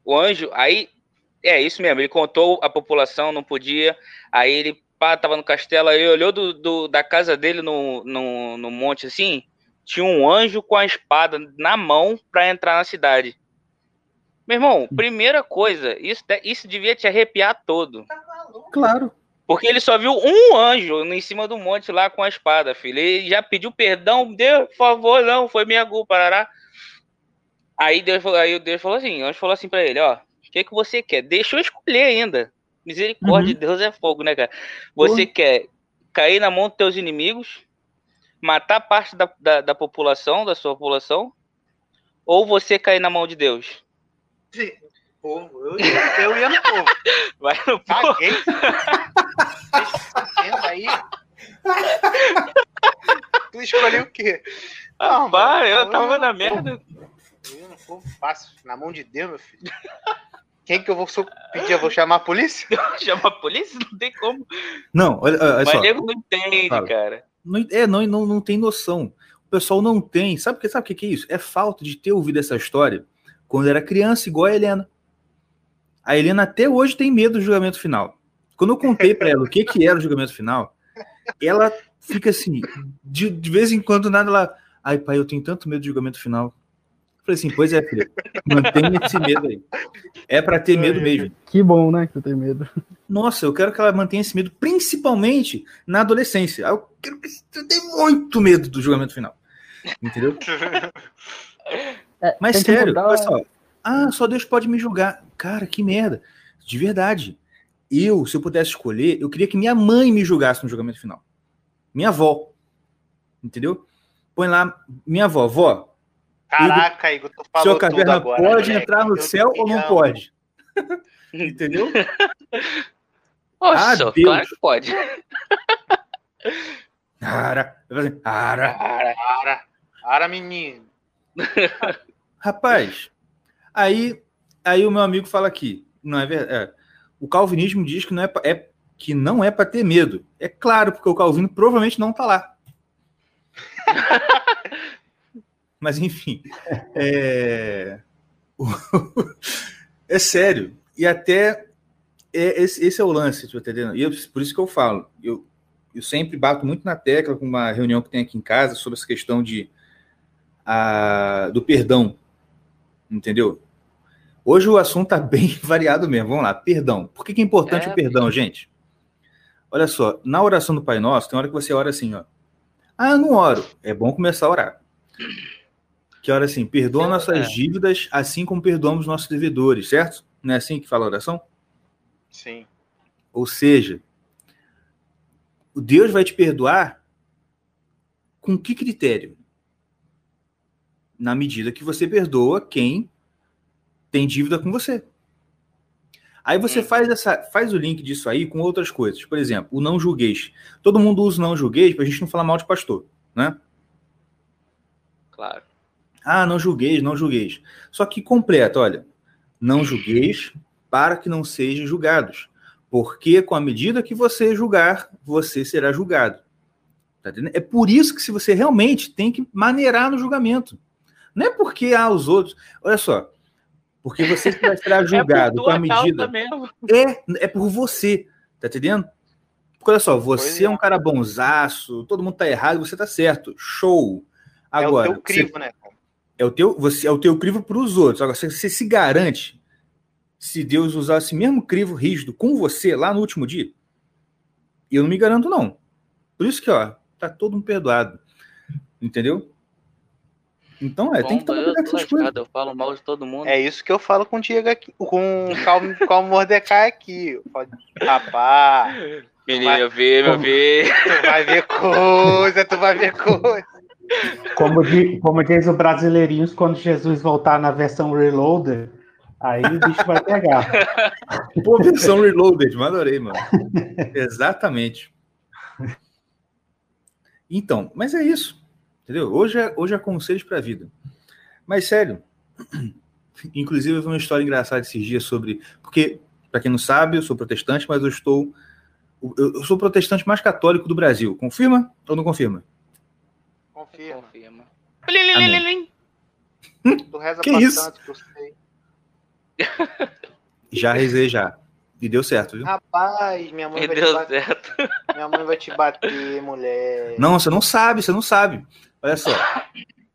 o anjo, aí é isso mesmo, ele contou a população, não podia. Aí ele pá, tava no castelo, aí olhou do, do, da casa dele no, no, no monte assim, tinha um anjo com a espada na mão para entrar na cidade. Meu irmão, primeira coisa, isso, isso devia te arrepiar todo. Claro. Porque ele só viu um anjo em cima do monte lá com a espada, filho. Ele já pediu perdão, Deus, por favor, não, foi minha culpa, parará. Aí Deus, aí Deus falou assim, Deus falou assim para ele, ó, o que que você quer? Deixa eu escolher ainda. Misericórdia Uhum. de Deus é fogo, né, cara? Você quer cair na mão dos teus inimigos, matar parte da, da, da população, da sua população, ou você cair na mão de Deus? Povo, eu, ia- eu ia no povo. *laughs* Vai no povo. Entenda aí. Tu escolheu o quê? Não, Rapaz, mano, eu tava ia na merda. povo. Eu ia no povo fácil, na mão de Deus, meu filho. Quem que eu vou pedir? Eu vou chamar a polícia? *laughs* Chama a polícia? Não tem como. Não, olha, olha Mas só. nego não entende, cara. Não, é, não, não, não tem noção. O pessoal não tem. Sabe o que, sabe que que é isso? É falta de ter ouvido essa história quando era criança, igual a Helena. A Helena até hoje tem medo do julgamento final. Quando eu contei pra ela o que, que era o julgamento final, ela fica assim, de, de vez em quando nada ela. Ai, pai, eu tenho tanto medo do julgamento final. Eu falei assim, pois é, filha, mantenha esse medo aí. É pra ter medo mesmo. Que bom, né? Que você tem medo. Nossa, eu quero que ela mantenha esse medo, principalmente na adolescência. Eu quero que eu tenha muito medo do julgamento final. Entendeu? É, Mas sério, mudar- olha só. Ah, só Deus pode me julgar. Cara, que merda. De verdade. Eu, se eu pudesse escolher, eu queria que minha mãe me julgasse no julgamento final. Minha avó. Entendeu? Põe lá, minha avó, vó, Caraca, Igor, tu falou seu tudo caverna agora. pode moleque. entrar no céu ou não pode? *laughs* Entendeu? Nossa, Ah, Deus. claro que pode. Ara, fazer, ara. Ara, ara, ara, menino. *laughs* Rapaz, aí, aí o meu amigo fala aqui, não é verdade? o calvinismo diz que não é, pra- é que não é para ter medo. É claro, porque o Calvino provavelmente não tá lá. *laughs* Mas enfim, é, *laughs* é sério. E até é- esse, esse é o lance, tá entendendo? E eu- por isso que eu falo, eu, eu sempre bato muito na tecla com uma reunião que tem aqui em casa sobre essa questão de a, do perdão, entendeu? Hoje o assunto tá bem *laughs* variado mesmo. Vamos lá, perdão. Por que, que é importante É, o perdão, gente? Olha só, na oração do Pai Nosso, tem hora que você ora assim, ó. Ah, eu não oro. É bom começar a orar. Que ora assim, perdoa É. nossas dívidas, assim como perdoamos nossos devedores, certo? Não é assim que fala a oração? Sim. Ou seja, o Deus vai te perdoar com que critério? Na medida que você perdoa quem tem dívida com você. Aí você Uhum. faz essa, faz o link disso aí com outras coisas. Por exemplo, o não julgueis. Todo mundo usa o não julgueis para a gente não falar mal de pastor, né? Claro. Ah, não julgueis, não julgueis. Só que completa, olha, não julgueis para que não sejam julgados. Porque com a medida que você julgar, você será julgado. Tá entendendo? É por isso que se você realmente tem que maneirar no julgamento. Não é porque ah, os outros. Olha só. Porque você *laughs* será julgado é com a medida. É, é por você, tá entendendo? Porque olha só, você é é. um cara bonzaço, todo mundo tá errado, você tá certo. Show. Agora, é o teu você- crivo, né? É o teu, você é o teu crivo para os outros. Agora, você, você se garante se Deus usar esse mesmo crivo rígido com você lá no último dia? Eu não me garanto, não. Por isso que, ó, tá todo mundo perdoado. Entendeu? Então, é, tem que Bom, tomar eu cuidado com essas coisas. eu falo mal de todo mundo. É isso que eu falo com o Diego aqui, com, com, com o Mordecai aqui. Pode- Rapaz, Menino, eu vi, meu Como- vi. tu vai ver coisa, tu vai ver coisa. Como, como diz o Brasileirinhos, quando Jesus voltar na versão Reloaded, aí o bicho vai pegar. *laughs* Pô, versão reloaded, mas adorei, mano. Exatamente. Então, mas é isso. Entendeu? Hoje é, hoje é conselhos para a vida. Mas sério, *clears throat* inclusive eu vi uma história engraçada esses dias sobre. Porque, para quem não sabe, eu sou protestante, mas eu estou. Eu, eu sou protestante mais católico do Brasil. Confirma ou não confirma? Confirma. Confirma. Tu reza Que santo, que eu sei. *laughs* Já rezei já. E deu certo, viu? Rapaz, minha mãe, Me vai te deu bater, certo. *laughs* minha mãe vai te bater, mulher. Não, você não sabe, você não sabe. Olha só.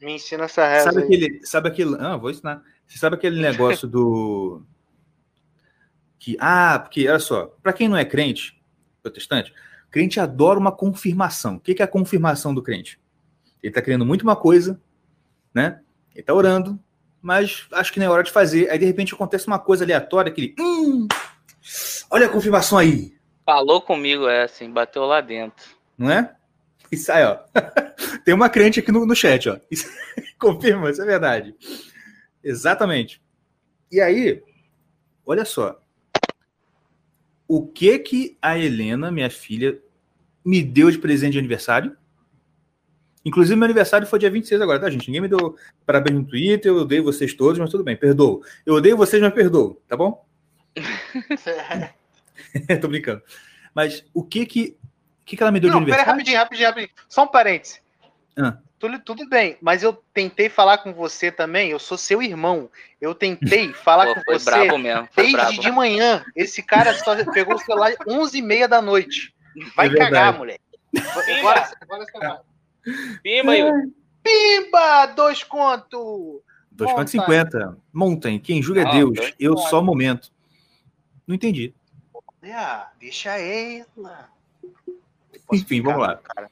Me ensina essa reza Sabe aí. aquele, sabe aquele, ah, vou ensinar. Você sabe aquele negócio do que ah, porque olha só, para quem não é crente, protestante, crente adora uma confirmação. O que que é a confirmação do crente? Ele está querendo muito uma coisa, né? Ele está orando, mas acho que não é hora de fazer. Aí de repente acontece uma coisa aleatória, aquele. Hum, olha a confirmação aí. Falou comigo, é assim, bateu lá dentro. Não é? Isso aí, ó. *laughs* Tem uma crente aqui no, no chat, ó. *laughs* Isso, confirma, isso é verdade. Exatamente. E aí, olha só. O que que a Helena, minha filha, me deu de presente de aniversário? Inclusive, meu aniversário foi dia 26 agora, tá, gente? Ninguém me deu parabéns no Twitter, eu odeio vocês todos, mas tudo bem, perdoo. Eu odeio vocês, mas perdoo, tá bom? *laughs* Tô brincando. Mas o que que, que, que ela me deu Não, de pera aniversário? rapidinho, rapidinho, rapidinho. Só um parênteses. Ah. Tudo, tudo bem, mas eu tentei falar com você também, eu sou seu irmão. Eu tentei *laughs* falar Pô, com foi você brabo mesmo. Foi desde brabo. de manhã. Esse cara só pegou o celular 11h30 da noite. Vai É cagar, moleque. Agora, agora você vai. Pimba, Igor. Pimba! Dois conto! 2,50. Montem. Quem julga é Ah, Deus. dois Eu conto. só momento. Não entendi. Ah, deixa ela. Enfim, vamos lá. Cara.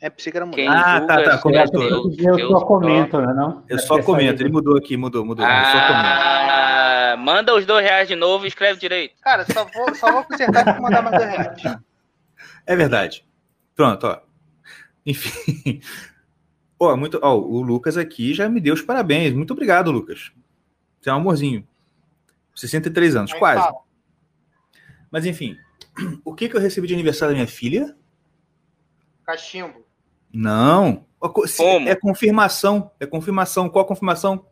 É pra você que era mulher. Quem Ah, julga tá, tá, é comentou. Deus, Eu Deus só comento, né? Não? Eu só comento. Ele mudou aqui, mudou, mudou. Eu só comento. Ah, manda os dois reais de novo e escreve direito. Cara, só vou, só vou consertar e mandar mais dois reais. É verdade. Pronto, ó. Enfim. Ó, muito, ó, o Lucas aqui já me deu os parabéns. Muito obrigado, Lucas. Você é um amorzinho. 63 anos, Aí quase. fala. Mas enfim, *clears throat* o que, que eu recebi de aniversário da minha filha? Cachimbo. Não. Como? É confirmação. É confirmação. Qual a confirmação?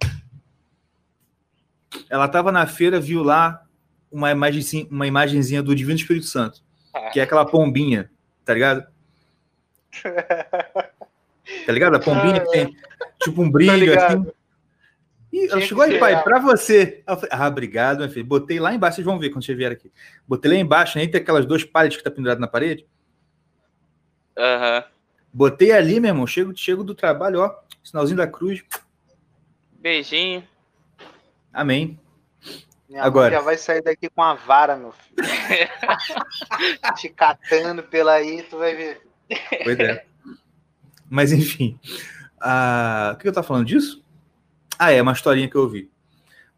Ela estava na feira, viu lá uma imagenzinha, uma imagenzinha do Divino Espírito Santo, que é aquela pombinha, tá ligado? Tá ligado? A pombinha que tem tipo um brilho ligado. assim. E ela chegou aí, pai, ela. pra você. Falei, ah, obrigado, meu filho. Botei lá embaixo, vocês vão ver quando vocês vierem aqui. Botei lá embaixo, entre aquelas duas paredes que tá pendurado na parede. Aham. Botei ali, meu irmão. Chego, chego do trabalho, ó. Sinalzinho da cruz. Beijinho. Amém. Minha Agora. já vai sair daqui com a vara, meu filho. *laughs* *laughs* Te catando pela aí, tu vai ver. Pois é. Mas enfim. Ah, o que eu tava falando disso? Ah, é, uma historinha que eu ouvi.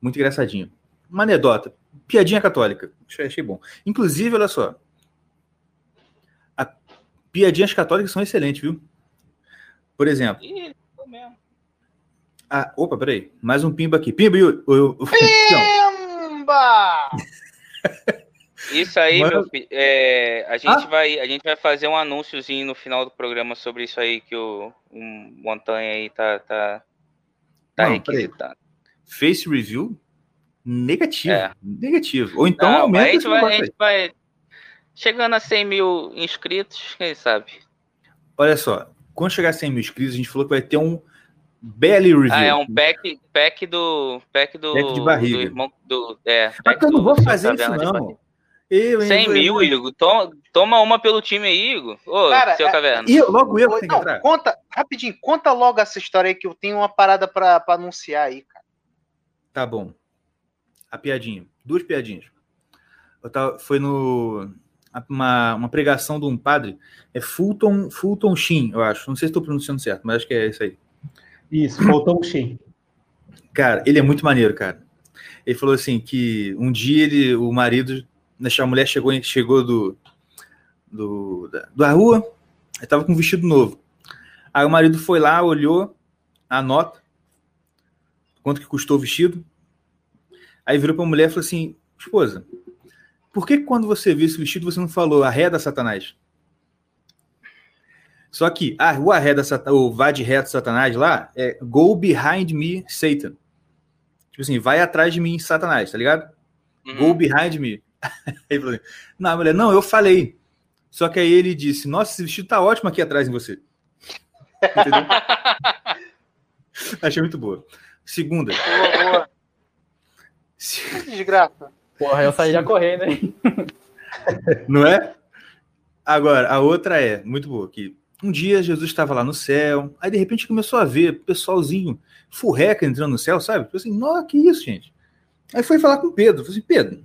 Muito engraçadinha. Uma anedota. Piadinha católica. Achei, achei bom. Inclusive, olha só. A- Piadinhas católicas são excelentes, viu? Por exemplo. Ih, mesmo. Ah, opa, peraí. Mais um pimba aqui. Pimba, Yuri. Eu, Não, Pimba! *laughs* Isso aí, meu filho. é, a, gente Ah. vai, a gente vai fazer um anúnciozinho no final do programa sobre isso aí que o, Montanha aí tá, tá, tá Não, requisitando. Face review negativo. É. Negativo. Ou então Não, mas a aumenta gente, vai, a gente vai. Chegando a 100 mil inscritos, quem sabe? Olha só. Quando chegar a 100 mil inscritos, a gente falou que vai ter um belly review. Ah, é um pack, pack do. Pack do. Pack de barriga. Do irmão, do, é, Mas eu não vou fazer isso, não. Eu, hein, 100 eu- mil, Igor. Toma, toma uma pelo time aí, Igor. Ô, Cara, seu é- caverna. E eu, logo eu que Oi, tenho que não, entrar. conta, rapidinho, conta logo essa história aí que eu tenho uma parada pra, pra anunciar aí, cara. Tá bom. A piadinha. Duas piadinhas. Eu tava, foi no. Uma, uma pregação de um padre. É Fulton, Fulton Sheen, eu acho. Não sei se estou pronunciando certo, mas acho que é isso aí. Isso, faltou um Shin. Cara, ele é muito maneiro, cara. Ele falou assim que um dia ele, o marido, a mulher chegou, chegou do, do da, da rua, ele tava com um vestido novo. Aí o marido foi lá, olhou a nota, quanto que custou o vestido. Aí virou pra mulher e falou assim: esposa, por que quando você viu esse vestido você não falou arreda Satanás? Só que ah, o arreda Satanás, o vá de reto Satanás lá é go behind me, Satan. Tipo assim, vai atrás de mim, Satanás, tá ligado? Uhum. Go behind me. Aí *laughs* ele falou assim, não, a mulher, não, eu falei. Só que aí ele disse, nossa, esse vestido tá ótimo aqui atrás em você. Entendeu? *laughs* Achei muito boa. Segunda. Boa, boa. se- desgraça. Porra, eu sairia correndo, hein? *laughs* Não é? Agora, a outra é, muito boa, que um dia Jesus estava lá no céu, aí de repente começou a ver pessoalzinho, furreca entrando no céu, sabe? Falei assim, nossa, que isso, gente? Aí foi falar com Pedro, falei assim, Pedro,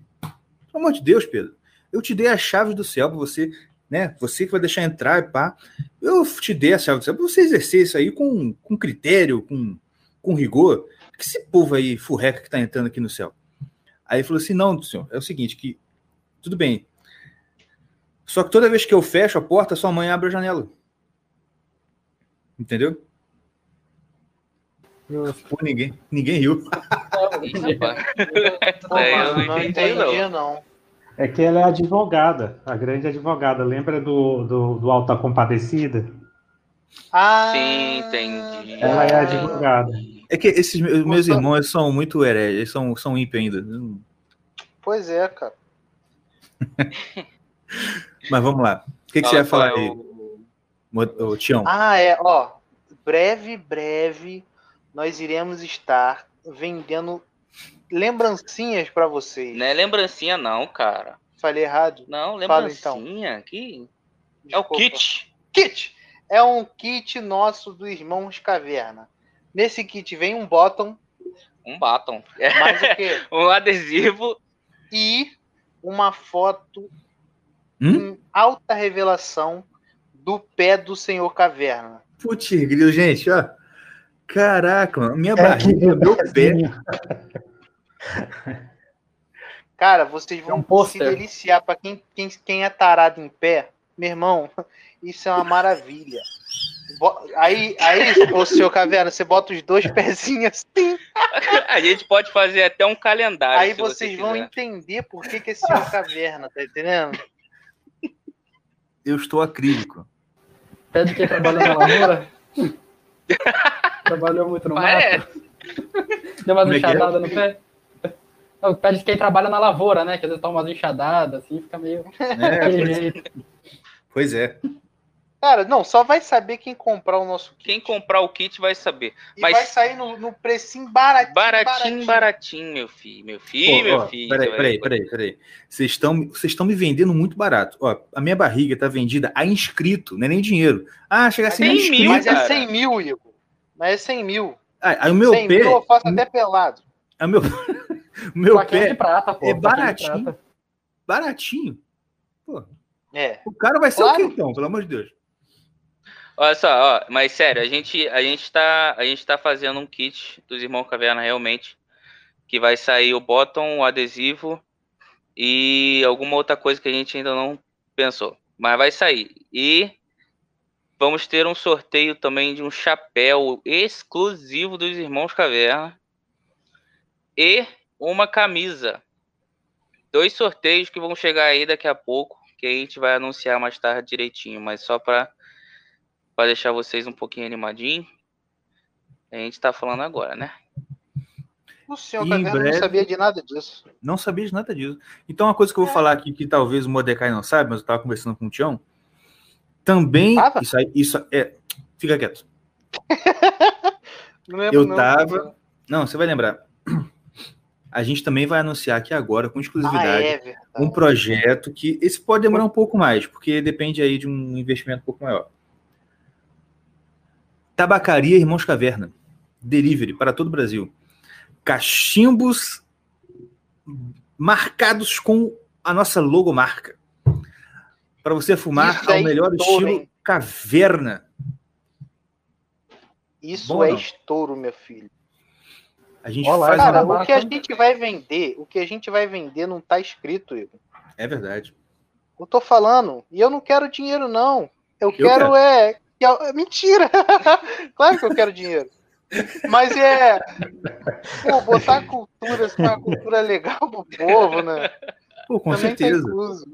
pelo amor de Deus, Pedro, eu te dei as chaves do céu para você, né? Você que vai deixar entrar e pá. Eu te dei a chave do céu para você exercer isso aí com, com critério, com, com rigor, que esse povo aí, furreca que tá entrando aqui no céu? Aí ele falou assim: não, senhor, é o seguinte, que tudo bem. Só que toda vez que eu fecho a porta, sua mãe abre a janela. Entendeu? Pô, ninguém, ninguém riu. É, eu *laughs* não não entendi, entendi, não. não. É que ela é advogada, a grande advogada. Lembra do, do, do Alta Compadecida? Ah, Sim, entendi. Ela é advogada. É que esses meus, Gostou? irmãos são muito hereges, eles são, são ímpio ainda. Pois é, cara. *laughs* Mas vamos lá. O que, que você ia falar aí, o- ô, Tião? Ah, é, ó. Breve, breve, nós iremos estar vendendo lembrancinhas pra vocês. Não é lembrancinha, não, cara. Falei errado? Não, Fala, então. lembrancinha. Que... É o kit. Kit! É um kit nosso do Irmãos Caverna. Nesse kit vem um bottom, Um batom. É, mais o quê? *laughs* um adesivo. E uma foto Hum? em alta revelação do pé do Senhor Caverna. Putz, gente, ó. Caraca, minha É barriga, meu pé. Cara, vocês vão É um se deliciar para quem, quem, quem é tarado em pé. Meu irmão, *laughs* isso é uma maravilha. Aí, aí, ô senhor Caverna, você bota os dois *laughs* pezinhos assim, A gente pode fazer até um calendário. aí se você vocês vão entender por que, que é senhor Caverna, tá entendendo? Eu estou acrílico. Pé de quem trabalhou na lavoura? *laughs* Trabalhou muito no mato? Parece. Deu umas Como é que é? enxadadas no pé? Não, pé de quem trabalha na lavoura, né? Que às vezes toma umas enxadadas, assim, fica meio *laughs* É, daquele pois, jeito. pois é. Cara, não, só vai saber quem comprar o nosso kit. Quem comprar o kit vai saber. E mas- vai sair no, no precinho baratinho, Baratinho, baratinho, meu filho. Meu filho, Pô, meu ó, filho. Peraí, peraí, peraí, peraí. Vocês estão vocês estão me vendendo muito barato. Ó, a minha barriga tá vendida a inscrito, não é nem dinheiro. Ah, chega Cem inscrito. mil, Mas é cara. 100 mil, Igor. Mas é 100 mil. Ah, aí o meu 100 pé, mil eu faço até pelado. o meu, o *laughs* meu Plaquinha de pé prata, pô. é de baratinho. prata. baratinho. Pô, É. o cara vai ser Claro. o quê então, pelo amor de Deus? Olha só, ó, mas sério, a gente, a gente tá, a gente tá fazendo um kit dos Irmãos Caverna realmente, que vai sair o bottom, o adesivo e alguma outra coisa que a gente ainda não pensou, mas vai sair. E vamos ter um sorteio também de um chapéu exclusivo dos Irmãos Caverna e uma camisa. Dois sorteios que vão chegar aí daqui a pouco, que a gente vai anunciar mais tarde direitinho, mas só para para deixar vocês um pouquinho animadinhos. A gente tá falando agora, né? O senhor Em Caverna breve- não sabia de nada disso. Não sabia de nada disso. Então, uma coisa que eu vou falar aqui, que talvez o Mordecai não sabe, mas eu tava conversando com o Tião. Também. Tava? Isso aí, isso é. Fica quieto. *laughs* Não lembro, Eu não. tava- Não, você vai lembrar. A gente também vai anunciar aqui agora, com Ah, exclusividade, é verdade. um projeto que. Esse pode demorar um pouco mais, porque depende aí de um investimento um pouco maior. Tabacaria Irmãos Caverna. Delivery para todo o Brasil. Cachimbos marcados com a nossa logomarca. Para você fumar Isso é ao melhor estouro, estilo hein? caverna. Isso Bom, é não? estouro, meu filho. A gente Olá, faz Cara, o que a gente vai vender, o que a gente vai vender não tá escrito, Igor. É verdade. Eu tô falando. E eu não quero dinheiro, não. Eu, quero, quero. é. é- *laughs* Mentira! *laughs* claro que eu quero dinheiro. Mas é. Pô, botar cultura, assim, uma cultura legal pro povo, né? Pô, com Também tá certeza. incluso.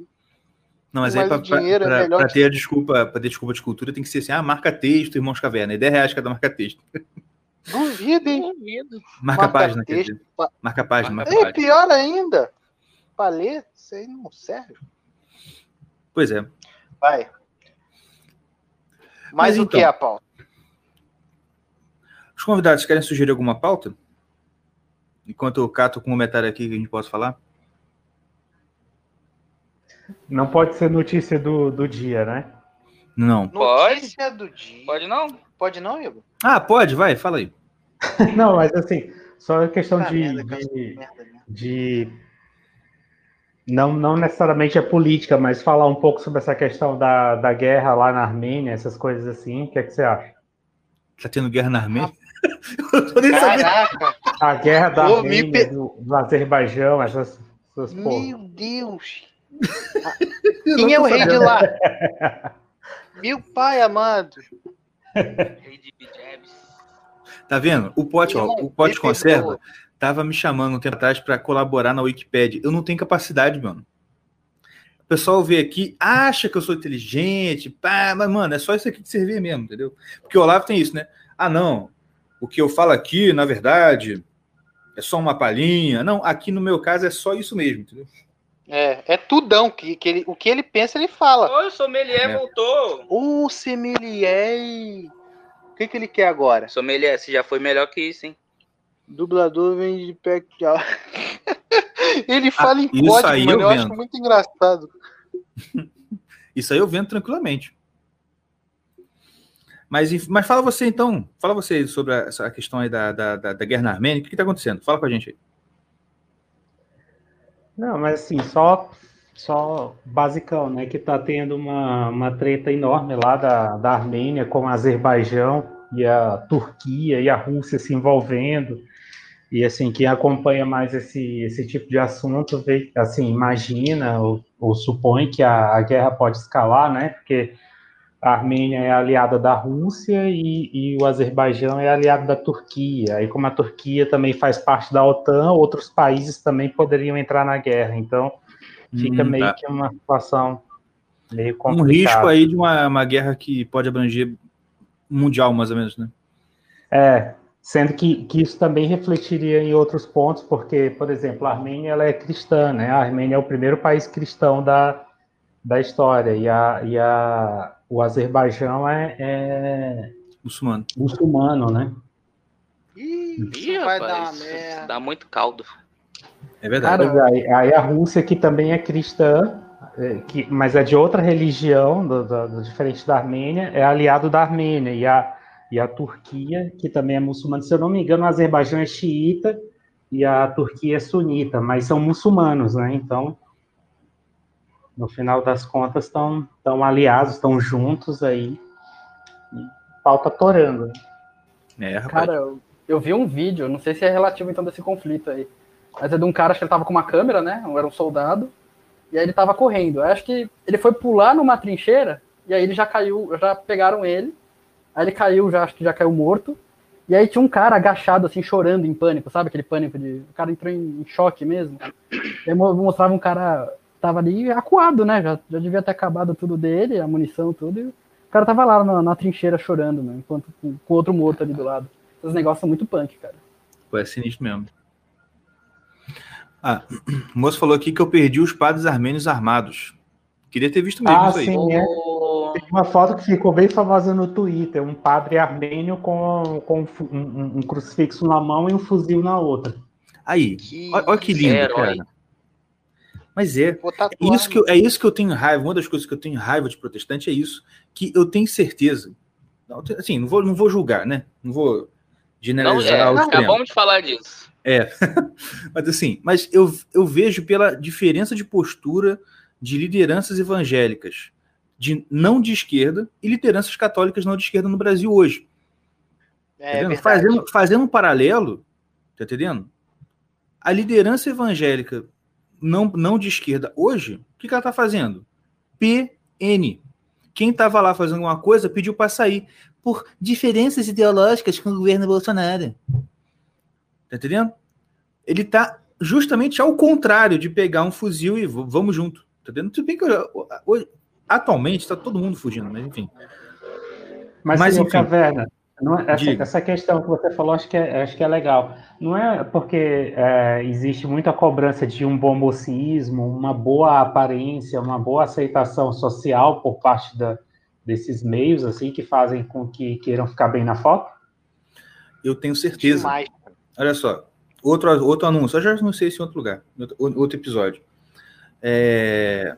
Não, mas, Mas aí é para que- ter a desculpa, para ter desculpa de cultura, tem que ser assim: ah, marca texto, irmãos caverna, e 10 reais cada marca texto. *laughs* Duvido, hein? Duvido. Marca, Marca página, quer texto, dizer. pa- Marca página, marca Marca É página. pior ainda. Pra ler, isso aí não serve. Pois é. Vai. Mas Mas, o então. que é a pauta? Os convidados querem sugerir alguma pauta? Enquanto eu cato com um comentário aqui que a gente possa falar? Não pode ser notícia do, do dia, né? Não. Pode? Notícia do dia. Pode não? Pode não, Igor? Ah, pode, vai, fala aí. *laughs* Não, mas assim, só a questão Puta de, merda, de, merda, merda. de- não, não necessariamente é política, mas falar um pouco sobre essa questão da, da guerra lá na Armênia, essas coisas assim. O que, é que você acha? Tá tendo guerra na Armênia? *laughs* Caraca! A guerra da Pô, Armênia, do, do Azerbaijão, essas, essas Meu Deus! *laughs* Quem é o rei de lá? Meu pai amado. Rei de Tá vendo? O pote, ó, o pote conserva tava me chamando um tempo atrás para colaborar na Wikipedia. Eu não tenho capacidade, mano. O pessoal vê aqui, acha que eu sou inteligente, pá, mas, mano, é só isso aqui de servir mesmo, entendeu? Porque o Olavo tem isso, né? Ah, não, o que eu falo aqui, na verdade, é só uma palhinha. Não, aqui no meu caso é só isso mesmo, entendeu? É, é tudão. Que, que ele, o que ele pensa, ele fala. Oi, o sommelier é. voltou. O sommelier. O que, que ele quer agora? Sommelier, você já foi melhor que isso, hein? Dublador vem de pé tchau. *laughs* ele fala ah, em código, mano. Eu, eu acho muito engraçado. *laughs* isso aí eu vendo tranquilamente. Mas, mas fala você então, fala você sobre a, essa questão aí da, da, da, da guerra na Armênia, o que está acontecendo? Fala com a gente aí. Não, mas assim, só, só basicão, né? Que tá tendo uma, uma treta enorme lá da, da Armênia com o Azerbaijão e a Turquia e a Rússia se envolvendo. E assim, quem acompanha mais esse, esse tipo de assunto, vê, assim, imagina ou, ou supõe que a, a guerra pode escalar, né? Porque a Armênia é aliada da Rússia e, e, o Azerbaijão é aliado da Turquia. Aí, como a Turquia também faz parte da OTAN, outros países também poderiam entrar na guerra. Então, fica hum, meio tá. que uma situação meio complicada. Um risco aí de uma, uma guerra que pode abranger mundial, mais ou menos, né? É, sendo que, que isso também refletiria em outros pontos, porque, por exemplo, a Armênia ela é cristã, né? A Armênia é o primeiro país cristão da, da história, e a, e a o Azerbaijão é, é muçulmano. muçulmano, né? Ih, vai dar merda. Dá muito caldo. É verdade. aí, aí, a Rússia, que também é cristã, é, que, mas é de outra religião, do, do, do, diferente da Armênia, é aliado da Armênia. E a, e a Turquia, que também é muçulmana, se eu não me engano, o Azerbaijão é xiita e a Turquia é sunita, mas são muçulmanos, né? Então, no final das contas, estão tão aliados, estão juntos aí. E pau tá torando. É, Cara, eu, eu, vi um vídeo, não sei se é relativo então desse conflito aí. Mas é de um cara, acho que ele tava com uma câmera, né? Era um soldado. E aí ele tava correndo. Eu acho que ele foi pular numa trincheira. E aí ele já caiu, já pegaram ele. Aí ele caiu, já acho que já caiu morto. E aí tinha um cara agachado, assim, chorando em pânico, sabe? Aquele pânico de. O cara entrou em, em choque mesmo. E aí mostrava um cara tava ali acuado, né? Já, já devia ter acabado tudo dele, a munição, tudo. E o cara tava lá na, na trincheira chorando, né? Enquanto com, com, outro morto ali do lado. Esses negócios são muito punk, cara. Pô, é sinistro mesmo. Ah, o moço falou aqui que eu perdi os padres armênios armados. Queria ter visto mesmo ah, isso aí. Sim, é. Tem uma foto que ficou bem famosa no Twitter, um padre armênio com, com um, um, um crucifixo na mão e um fuzil na outra. Aí, que olha que lindo, cara. Mas é. É isso, que eu, é isso que eu tenho raiva. Uma das coisas que eu tenho raiva de protestante é isso. Que eu tenho certeza. Assim, não vou, não vou julgar, né? Não vou generalizar. Não, é, acabamos de falar disso. É. *laughs* mas assim, mas eu, eu vejo pela diferença de postura de lideranças evangélicas, de não de esquerda, e lideranças católicas não de esquerda no Brasil hoje. É, tá fazendo, fazendo um paralelo, tá entendendo? A liderança evangélica não, não de esquerda hoje, o que, que ela está fazendo? PN. Quem estava lá fazendo alguma coisa pediu para sair por diferenças ideológicas com o governo Bolsonaro. Tá entendendo? Ele está justamente ao contrário de pegar um fuzil e vamos junto. Tá entendendo? Tudo bem que hoje, atualmente está todo mundo fugindo, mas enfim. Mas, mas enfim, caverna, não, é, essa, essa, questão que você falou, acho que é, acho que é legal. Não é porque é, existe muita cobrança de um bom mocismo, uma boa aparência, uma boa aceitação social por parte da, desses meios assim que fazem com que queiram ficar bem na foto? Eu tenho certeza. Demais. Olha só, outro, outro anúncio, eu já não sei se em outro lugar, outro, outro episódio. É,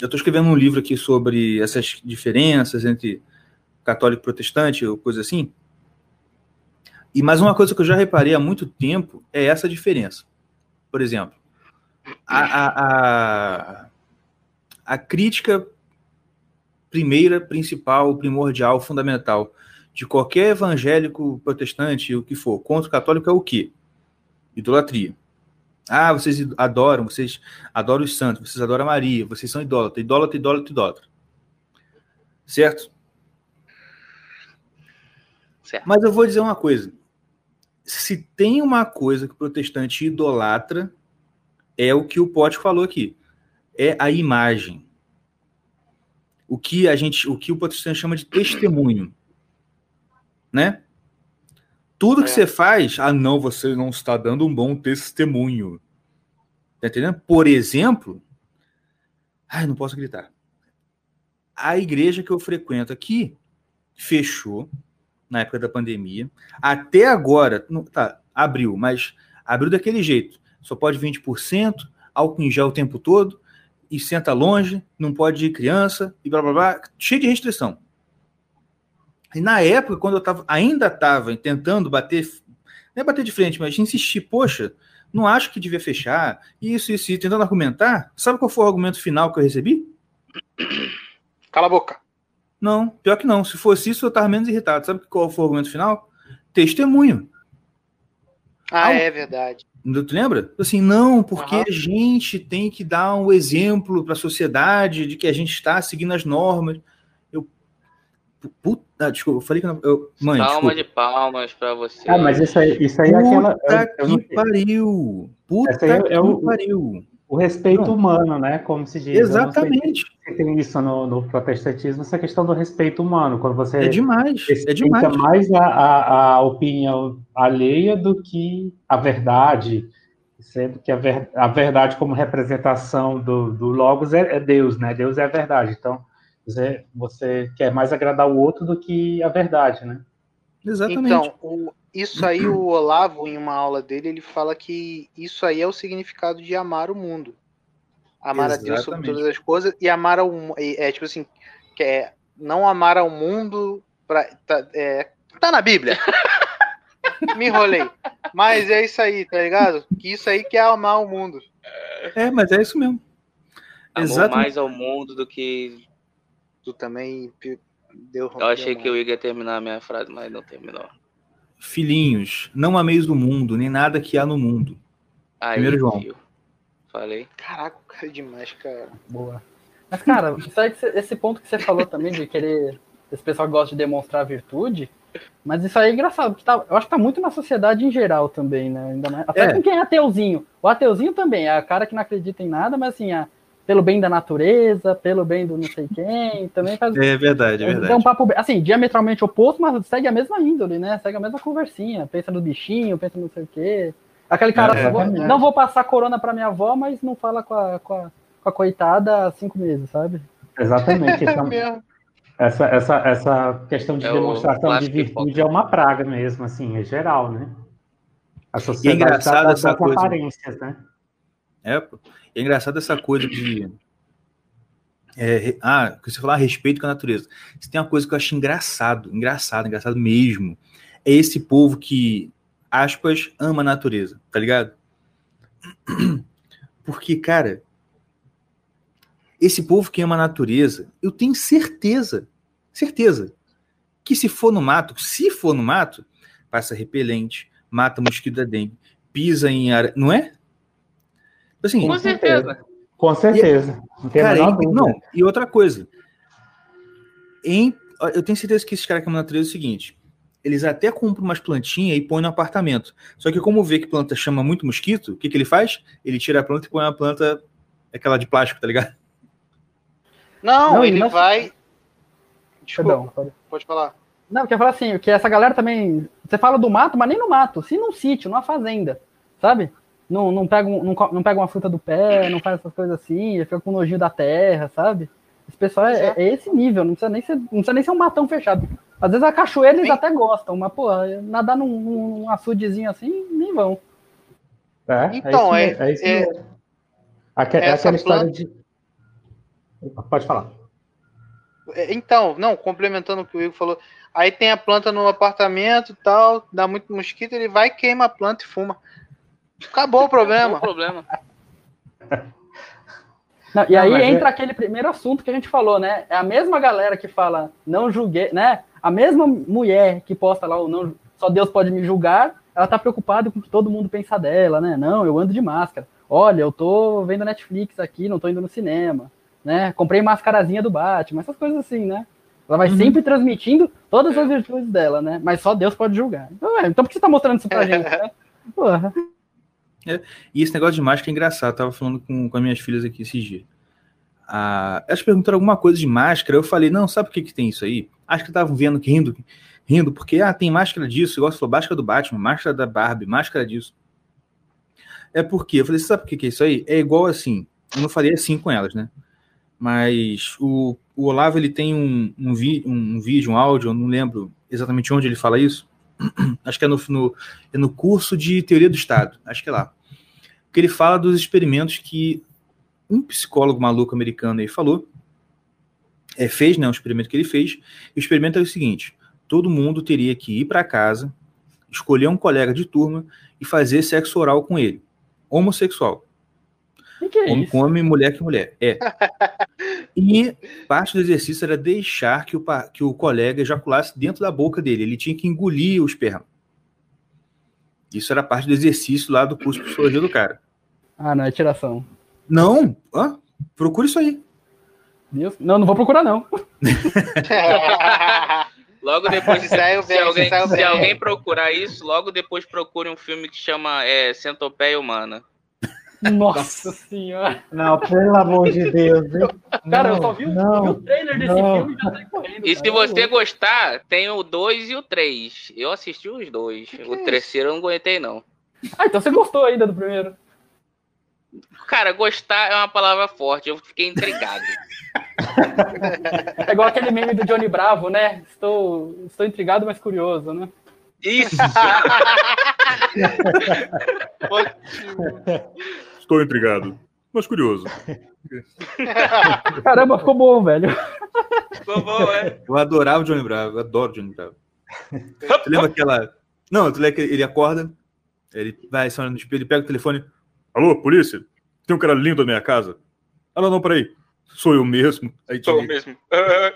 eu estou escrevendo um livro aqui sobre essas diferenças entre católico protestante ou coisa assim. E mais uma coisa que eu já reparei há muito tempo é essa diferença. Por exemplo, a, a, a, a crítica primeira, principal, primordial, fundamental de qualquer evangélico protestante, o que for, contra o católico é o quê? Idolatria. Ah, vocês adoram, vocês adoram os santos, vocês adoram a Maria, vocês são idólatras, idólatra, idólatra, idólatra. Certo? Certo? Mas eu vou dizer uma coisa. Se tem uma coisa que o protestante idolatra, é o que o Pote falou aqui. É a imagem. O que a gente, o que o protestante chama de testemunho. Né? Tudo que é. você faz, ah, não, você não está dando um bom testemunho. Tá entendendo? Por exemplo, ai, não posso gritar. A igreja que eu frequento aqui fechou na época da pandemia. Até agora, não, tá, abriu, mas abriu daquele jeito. Só pode 20%, álcool em gel o tempo todo, e senta longe, não pode ir criança, e blá blá blá, cheio de restrição. E na época, quando eu tava, ainda estava tentando bater, não é bater de frente, mas insistir, poxa, não acho que devia fechar, isso, isso, isso, tentando argumentar, sabe qual foi o argumento final que eu recebi? Cala a boca. Não, pior que não. Se fosse isso, eu estava menos irritado. Sabe qual foi o argumento final? Testemunho. Ah, é verdade. Tu lembra? Assim, não, porque uhum. a gente tem que dar um exemplo para a sociedade de que a gente está seguindo as normas. Puta, ah, desculpa, eu falei que não. Eu, mãe, Palma desculpa. de palmas pra você. Ah, mas isso aí, isso aí é aquela. Puta eu, eu que pariu! Puta é, que o, pariu! O respeito não. humano, né? Como se diz. Exatamente. Se tem isso no, no, protestantismo, essa questão do respeito humano. Quando você. É demais. É demais. mais a, a, a opinião alheia do que a verdade sendo que a, ver, a, verdade como representação do, do Logos é, é, Deus, né? Deus é a verdade. Então, você, você quer mais agradar o outro do que a verdade, né? Exatamente. Então, o, isso aí, o Olavo, em uma aula dele, ele fala que isso aí é o significado de amar o mundo. Amar Exatamente. a Deus sobre todas as coisas e amar ao é, é tipo assim, que é não amar ao mundo pra, tá, é, tá na Bíblia. Me enrolei. Mas é isso aí, tá ligado? Que isso aí que é amar o mundo. É, mas é isso mesmo. Amor mais ao mundo do que tu também deu. Eu achei deu que eu ia terminar a minha frase, mas não terminou. Filhinhos, não ameis o mundo, nem nada que há no mundo. Aí, Primeiro João. Falei. Caraca, o cara é demais, cara. Boa. Mas, cara, *laughs* esse ponto que você falou também de querer. Esse pessoal gosta de demonstrar virtude. Mas isso aí é engraçado, porque tá, eu acho que tá muito na sociedade em geral também, né? Ainda mais, até é. com quem é ateuzinho. O ateuzinho também, é o cara que não acredita em nada, mas assim, a, pelo bem da natureza, pelo bem do não sei quem, também faz. É verdade, é verdade. É um papo, assim, diametralmente oposto, mas segue a mesma índole, né? Segue a mesma conversinha. Pensa no bichinho, pensa no não sei o quê. Aquele cara, é, vou, não vou passar corona para minha avó, mas não fala com a, com a, com a coitada há cinco meses, sabe? Exatamente. *laughs* Então, essa, essa, essa questão de é demonstração de virtude é uma praga mesmo, assim, é geral, né? A sociedade e é engraçado tá, essa coisa. aparências, né? É, é engraçado essa coisa de. É, ah, você falar a respeito com a natureza. Se tem uma coisa que eu acho engraçado, engraçado, engraçado mesmo, é esse povo que, aspas, ama a natureza, tá ligado? *clears throat* Porque, cara, esse povo que ama a natureza, eu tenho certeza, certeza, que se for no mato, se for no mato, passa repelente, mata mosquito da dengue, pisa em área, não é? Assim, com certeza. Com certeza. Não, cara, e, não, e outra coisa. Em, eu tenho certeza que esses caras que amam a natureza é o seguinte: eles até compram umas plantinhas e põem no apartamento. Só que, como vê que planta chama muito mosquito, o que, que ele faz? Ele tira a planta e põe uma planta, aquela de plástico, tá ligado? Não, não ele vai. Desculpa, Perdão, pode... pode falar. Não, quer falar assim, que essa galera também. Você fala do mato, mas nem no mato, sim num sítio, numa fazenda, sabe? Não, não, pega, não, não pega uma fruta do pé, não faz essas coisas assim, fica com nojinho da terra, sabe? Esse pessoal é, é, esse nível, não precisa, nem ser, não precisa nem ser um matão fechado. Às vezes a cachoeira eles Sim. até gostam, mas, pô, nadar num, num açudezinho assim, nem vão. É, então, é, é, isso, é, é, é aquela história planta... de. Pode falar. É, então, não, complementando o que o Igor falou, aí tem a planta no apartamento tal, dá muito mosquito, ele vai, queima a planta e fuma. Acabou o problema. Acabou o problema. *laughs* Não, e aí entra é... aquele primeiro assunto que a gente falou, né? É a mesma galera que fala, não julguei, né? A mesma mulher que posta lá o não, só Deus pode me julgar, ela tá preocupada com o que todo mundo pensa dela, né? Não, eu ando de máscara. Olha, eu tô vendo Netflix aqui, não tô indo no cinema, né? Comprei mascarazinha do Batman, essas coisas assim, né? Ela vai uhum. sempre transmitindo todas as virtudes dela, né? Mas só Deus pode julgar. Então, é, então por que você tá mostrando isso pra *laughs* gente, né? Porra. É, e esse negócio de máscara é engraçado. Eu tava falando com, com as minhas filhas aqui esses dias. Ah, elas perguntaram alguma coisa de máscara. Eu falei, não, sabe por que, que tem isso aí? Acho que estavam vendo rindo, rindo, porque ah, tem máscara disso, igual você falou, máscara do Batman, máscara da Barbie, máscara disso. É porque, eu falei, sabe por que, que é isso aí? É igual assim, eu não falei assim com elas, né? Mas o, o Olavo ele tem um, um, vi, um, vídeo, um áudio, eu não lembro exatamente onde ele fala isso. Acho que é no, no, é no curso de teoria do Estado, acho que é lá. Que ele fala dos experimentos que um psicólogo maluco americano aí falou, é, fez, né, um experimento que ele fez. O experimento é o seguinte: todo mundo teria que ir para casa, escolher um colega de turma e fazer sexo oral com ele, homossexual. Que que é homem com homem, mulher com mulher. É. *laughs* e parte do exercício era deixar que o, que o colega ejaculasse dentro da boca dele. Ele tinha que engolir o esperma. Isso era parte do exercício lá do curso de psicologia do cara. Ah, não, é tiração. Não, ah, procura isso aí. Deus. Não, não vou procurar, não. *laughs* logo depois, se, se, alguém, se alguém procurar isso, logo depois procure um filme que chama é, Centopeia Humana. *laughs* Nossa senhora. Não, pelo amor de Deus. Cara, não, eu só vi, não, vi o trailer desse não. filme e já saí correndo. E cara. se você gostar, tem o 2 e o 3. Eu assisti os dois. Que o que é terceiro é eu não aguentei, não. Ah, então você gostou ainda do primeiro. Cara, gostar é uma palavra forte, eu fiquei intrigado. É igual aquele meme do Johnny Bravo, né? Estou, estou intrigado, mas curioso, né? Isso! *laughs* estou intrigado, mas curioso. Caramba, ficou bom, velho. Ficou bom, é? Eu adorava o Johnny Bravo, eu adoro o Johnny Bravo. Você lembra aquela. Não, tu lembra que ele acorda, ele vai no espelho, ele pega o telefone. Alô, polícia? Tem um cara lindo na minha casa? Ah, não, não, peraí. Sou eu mesmo. Aí Sou eu mesmo. é,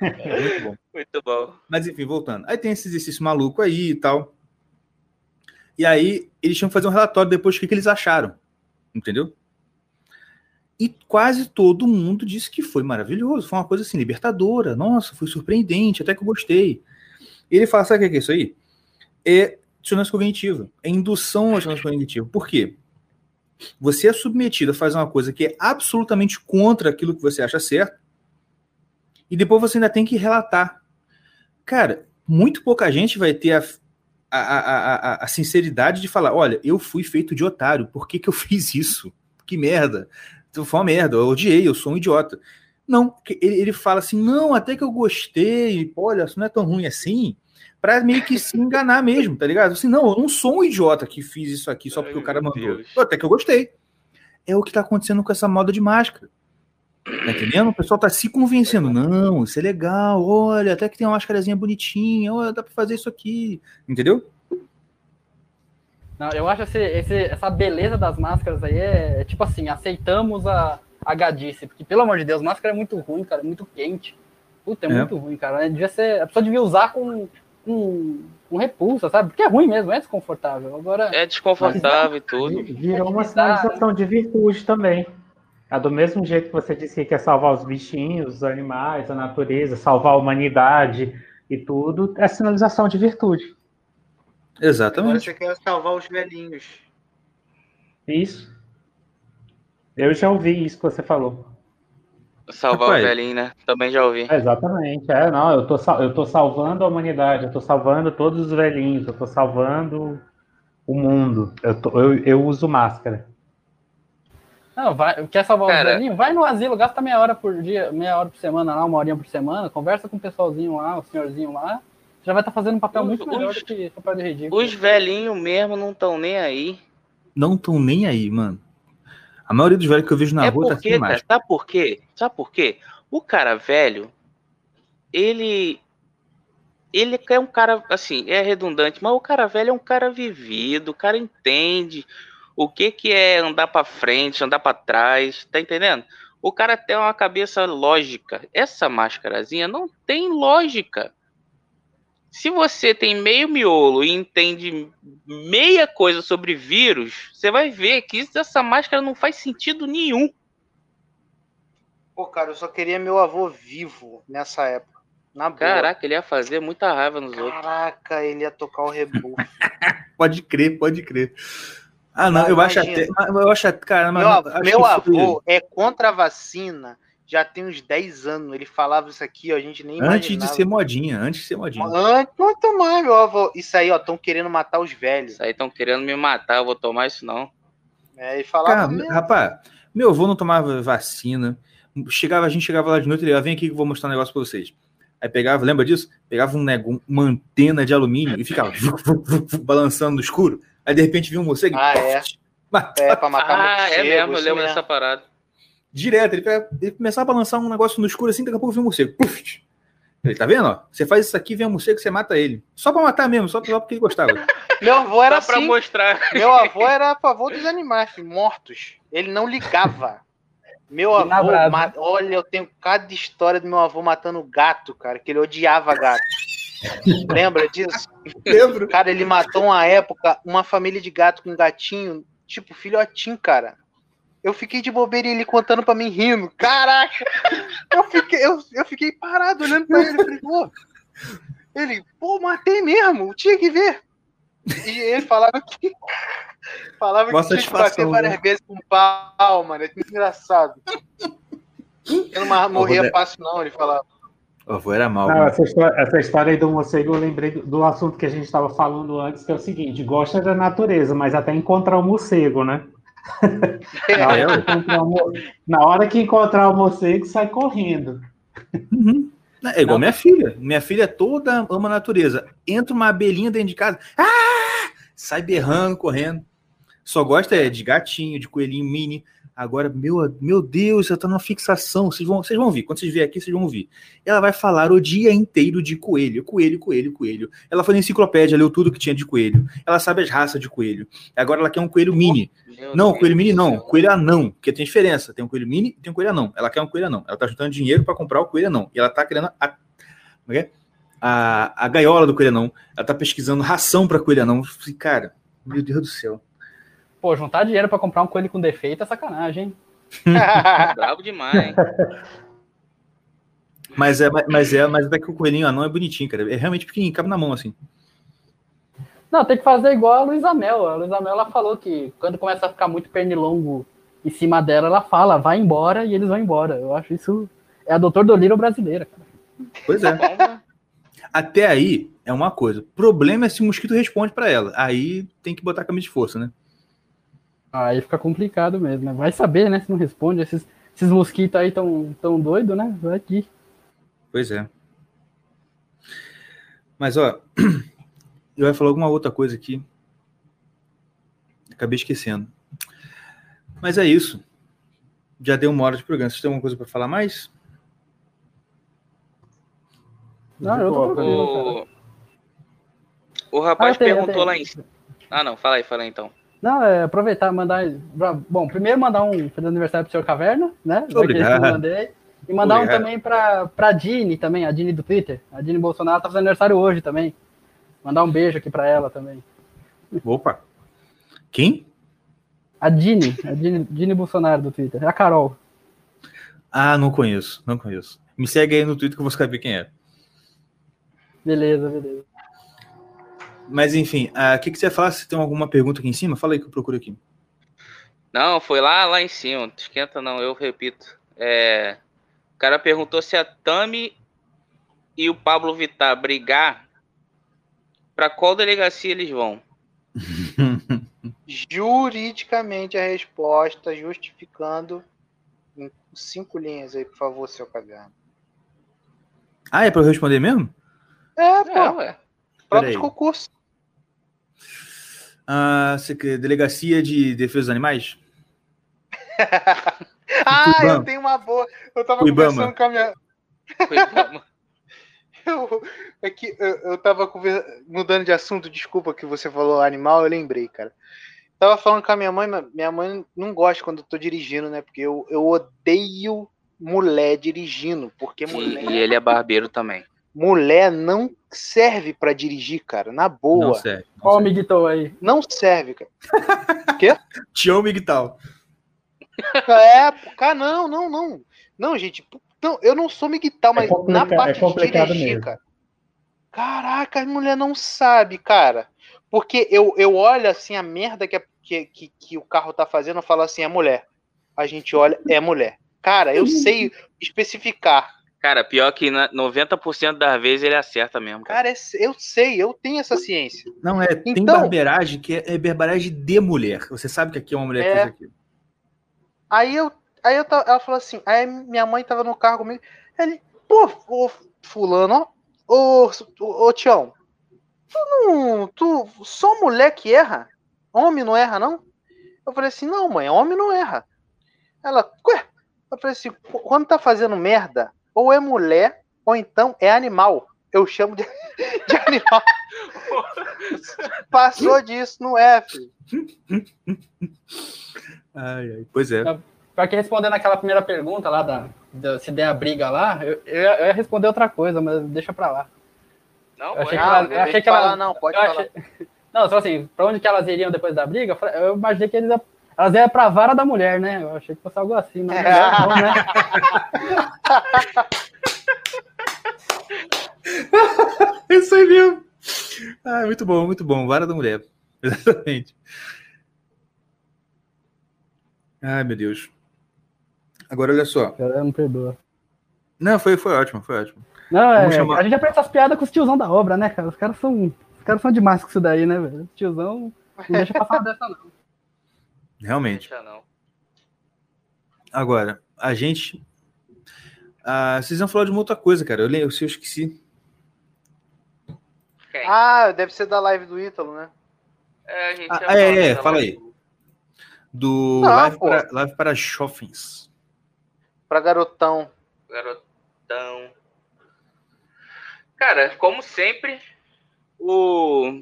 muito bom. Muito bom. Mas enfim, voltando. Aí tem esse exercício maluco aí e tal. E aí eles tinham que fazer um relatório depois do que, que eles acharam. Entendeu? E quase todo mundo disse que foi maravilhoso. Foi uma coisa assim, libertadora. Nossa, foi surpreendente, até que eu gostei. E ele fala: sabe o que é isso aí? É dissonância cognitiva. É indução à dissonância cognitiva. Por quê? Você é submetido a fazer uma coisa que é absolutamente contra aquilo que você acha certo, e depois você ainda tem que relatar. Cara, muito pouca gente vai ter a, a, a, a, sinceridade de falar: olha, eu fui feito de otário, por que, que eu *laughs* fiz isso? Que merda. Então, foi uma merda, eu odiei, eu sou um idiota. Não, ele, ele fala assim: não, até que eu gostei, olha, isso não é tão ruim assim para meio que se enganar mesmo, tá ligado? Assim, não, eu não sou um idiota que fiz isso aqui só porque Ai, o cara mandou. Deus. Até que eu gostei. É o que tá acontecendo com essa moda de máscara. Tá entendendo? O pessoal tá se convencendo. Não, isso é legal. Olha, até que tem uma máscarazinha bonitinha. Olha, dá pra fazer isso aqui. Entendeu? Não, eu acho esse, esse, essa beleza das máscaras aí é, é, tipo assim, aceitamos a, a gadice. Porque, pelo amor de Deus, máscara é muito ruim, cara, é muito quente. Puta, é, é. muito ruim, cara. Devia ser, a pessoa devia usar com, com, com repulsa, sabe? Porque é ruim mesmo, é desconfortável. Agora, é desconfortável e tudo. Virou uma sensação de virtude também. É do mesmo jeito que você disse que quer salvar os bichinhos, os animais, a natureza, salvar a humanidade e tudo, é sinalização de virtude. Exatamente. Agora você quer salvar os velhinhos. Isso. Eu já ouvi isso que você falou. Salvar Rapaz. o velhinho, né? Também já ouvi. É, exatamente. É, não, eu tô, eu tô salvando a humanidade, eu tô salvando todos os velhinhos, eu tô salvando o mundo. Eu, tô, eu, eu uso máscara. Não, vai, quer salvar Cara, os velhinhos? Vai no asilo, gasta meia hora por dia, meia hora por semana lá, uma horinha por semana, conversa com o pessoalzinho lá, o senhorzinho lá. Já vai estar tá fazendo um papel os, muito melhor os, do que papel de ridículo. Os velhinhos mesmo não estão nem aí. Não estão nem aí, mano. A maioria dos velhos que eu vejo na é rua porque, tá sem Sabe por quê? Sabe por quê? O cara velho, ele. Ele é um cara, assim, é redundante, mas o cara velho é um cara vivido, o cara entende o que, que é andar para frente, andar para trás, tá entendendo? O cara tem uma cabeça lógica. Essa máscarazinha não tem lógica. Se você tem meio miolo e entende meia coisa sobre vírus, você vai ver que essa máscara não faz sentido nenhum. Pô, cara, eu só queria meu avô vivo nessa época. Na boa. Caraca, ele ia fazer muita raiva nos outros. Caraca, ele ia tocar o rebufo. *laughs* Pode crer, pode crer. Ah, não, eu acho até. Eu acho até. Cara, meu acho meu avô é contra a vacina já tem uns 10 anos. Ele falava isso aqui, ó, a gente nem Antes de imaginava. ser modinha, antes de ser modinha. Antes, muito mais, meu avô. Isso aí, ó, estão querendo matar os velhos. Isso aí estão querendo me matar, eu vou tomar isso não. É, e falava Cara, mesmo. rapaz, meu avô não tomava vacina. Chegava, a gente chegava lá de noite e ele ia, vem aqui que eu vou mostrar um negócio pra vocês. Aí pegava, lembra disso? Pegava um nego, uma antena de alumínio e ficava *laughs* balançando no escuro. Aí de repente vinha um morcego e Ah, é. matava É, pra matar Ah, é morcego, mesmo, eu lembro dessa parada. direto. Ele, ele começava a balançar um negócio no escuro assim, daqui a pouco vinha um morcego. Puf! Ele, tá vendo? Ó? Você faz isso aqui, vem um morcego, você mata ele. Só pra matar mesmo, só porque ele gostava. *laughs* Meu avô era Só pra assim. mostrar. Meu avô era a favor dos animais, filho, mortos. Ele não ligava. Meu E avô, ma- olha, eu tenho cada história do meu avô matando gato, cara, que ele odiava gato. Lembra disso? Lembro. Cara, ele matou uma época uma família de gato com gatinho, tipo filhotinho, cara. Eu fiquei de bobeira e ele contando pra mim rindo. Caraca! Eu fiquei, eu, eu fiquei parado olhando pra ele. Falei, pô. Ele, pô, matei mesmo, tinha que ver. E ele falava que. Falava Mó que tinha que bater várias né? vezes com pau, mano. É engraçado. Eu não morria Roberto. fácil, não, ele falava. O avô era mal. Não, mano. essa, história, essa história aí do morcego, eu lembrei do, do assunto que a gente estava falando antes, que é o seguinte: gosta da natureza, mas até encontrar o morcego, né? Na hora, que encontrar o, na hora que encontrar o morcego, sai correndo. Uhum. É igual minha filha. Minha filha toda ama a natureza. Entra uma abelhinha dentro de casa. Ah! Sai berrando, correndo. Só gosta é, de gatinho, de coelhinho mini. Agora, meu, meu Deus, ela tá numa fixação. Vocês vão, vocês vão ouvir. Quando vocês vierem aqui, vocês vão ouvir. Ela vai falar o dia inteiro de coelho. Coelho, coelho, coelho. Ela foi na enciclopédia, leu tudo que tinha de coelho. Ela sabe as raças de coelho. Agora ela quer um coelho mini. Meu Não, Deus coelho mini não, coelho anão, porque tem diferença. Tem um coelho mini e tem um coelho anão. Ela quer um coelho anão. Ela tá juntando dinheiro para comprar o coelho anão. E ela tá querendo a, é é? a, a gaiola do coelho anão. Ela tá pesquisando ração para coelho anão. Eu falei, Cara, meu Deus do céu. Pô, juntar dinheiro pra comprar um coelho com defeito é sacanagem, hein? *laughs* Bravo demais, hein? *laughs* Mas é, mas é, mas é que o coelhinho anão é bonitinho, cara. É realmente pequenininho, cabe na mão assim. Não, tem que fazer igual a Luísa Mel. A Luísa Mel ela falou que quando começa a ficar muito pernilongo em cima dela, ela fala, vai embora e eles vão embora. Eu acho isso. É a Doutor Dolittle brasileira, cara. Pois é. Bom, Até aí é uma coisa. O problema é se o mosquito responde para ela. Aí tem que botar a camisa de força, né? Aí fica complicado mesmo, né? Vai saber, né? Se não responde. Esses, esses mosquitos aí tão, tão doidos, né? Vai aqui. Pois é. Mas, ó, *clears throat* eu ia falar alguma outra coisa aqui. Acabei esquecendo. Mas é isso. Já deu uma hora de programa. Vocês têm alguma coisa para falar mais? Não, eu tô. O, o rapaz Ah, eu tenho, eu perguntou lá em cima. Ah, não, fala aí, fala aí então. Não, é aproveitar e mandar. Bom, primeiro mandar um feliz aniversário pro senhor Caverna, né? Obrigado. mandei. E mandar Obrigado. um também pra, pra Dini também, a Dini do Twitter. A Dini Bolsonaro tá fazendo aniversário hoje também. Mandar um beijo aqui pra ela também. Opa. Quem? A Dini, a Dini, Dini Bolsonaro do Twitter. É a Carol. Ah, não conheço. Não conheço. Me segue aí no Twitter que eu vou saber quem é. Beleza, beleza. Mas, enfim, ah, o que, que você falar? Se tem alguma pergunta aqui em cima, fala aí que eu procuro aqui. Não, foi lá, lá em cima. Não esquenta não, eu repito. É, o cara perguntou se a Tami e o Pablo Vittar brigar, pra qual delegacia eles vão? *laughs* Juridicamente a resposta, justificando em cinco linhas aí, por favor, seu caderno. ah, é para eu responder mesmo? É, pô, É, ué. prova de concurso. Ah, você quer- Delegacia de Defesa dos Animais? *laughs* Ah, Ibama. eu tenho uma boa. Eu tava O Ibama. conversando com a minha. *laughs* Eu, é que eu, eu tava conver- mudando de assunto, desculpa que você falou animal, eu lembrei, cara. tava falando com a minha mãe, mas minha mãe não gosta quando eu tô dirigindo, né? Porque eu, eu odeio mulher dirigindo, porque mulher, E, e ele é barbeiro também. Mulher não serve pra dirigir, cara, na boa. Não Não, serve. não Ó, o serve. Miguel aí. serve, cara. *laughs* Tião Miguel. É, pô, cara, não, não, não. Não, gente, não, eu não sou miguel, mas complica- na parte é complicado de dirigir, mesmo. cara. Caraca, a mulher não sabe, cara. Porque eu, eu olho assim a merda que, a- que, que, que o carro tá fazendo, eu falo assim, é mulher. A gente olha, é mulher. Cara, eu *laughs* sei especificar. Cara, pior que na 90% das vezes ele acerta mesmo. Cara. Cara, é- eu sei, eu tenho essa ciência. Não, é, tem Então- barbeiragem que é, é barbeiragem de mulher. Você sabe que aqui é uma mulher que É. fez aquilo. Aí eu, aí eu ela falou assim, aí minha mãe tava no carro comigo, ele, pô, ô, fulano, ó, ô, ô, ô Tião, tu não, tu, só mulher que erra? Homem não erra, não? Eu falei assim, não, mãe, homem não erra. Ela, ué? Eu falei assim, "Qu- quando tá fazendo merda, ou é mulher, ou então é animal. Eu chamo de, *laughs* de animal. *laughs* Passou disso, não é, filho. Ai, ai. Pois é. Pra que respondendo aquela primeira pergunta lá, da, da- se der a briga lá, eu, eu, ia- eu ia responder outra coisa, mas deixa pra lá. Não, Eu achei pode que ela- achei que ela- falar, não, pode falar. achei- Não, só assim, pra onde que elas iriam depois da briga? Eu imaginei que eles iam- elas iam pra vara da mulher, né? Eu achei que fosse algo assim, mas não, né? *laughs* Isso aí mesmo. Ah, muito bom, muito bom. Vara da mulher. *laughs* Exatamente. Ai, meu Deus. Agora, olha só. Ela não perdoa. Não, foi, foi ótimo, foi ótimo. Não, é, chamar- a gente aprende essas piadas com os tiozão da obra, né, cara? Os caras são, os caras são demais com isso daí, né, velho? Os tiozão não deixa passar dessa, não. Realmente. Não. Agora, a gente. Ah, vocês iam falar de uma outra coisa, cara. Eu, lembro, eu esqueci. Quem? Ah, deve ser da live do Ítalo, né? É, a gente Ah, é, é, fala aí. do- Não, live, pô. para, live para Shoppings. Pra garotão. Garotão. Cara, como sempre, o.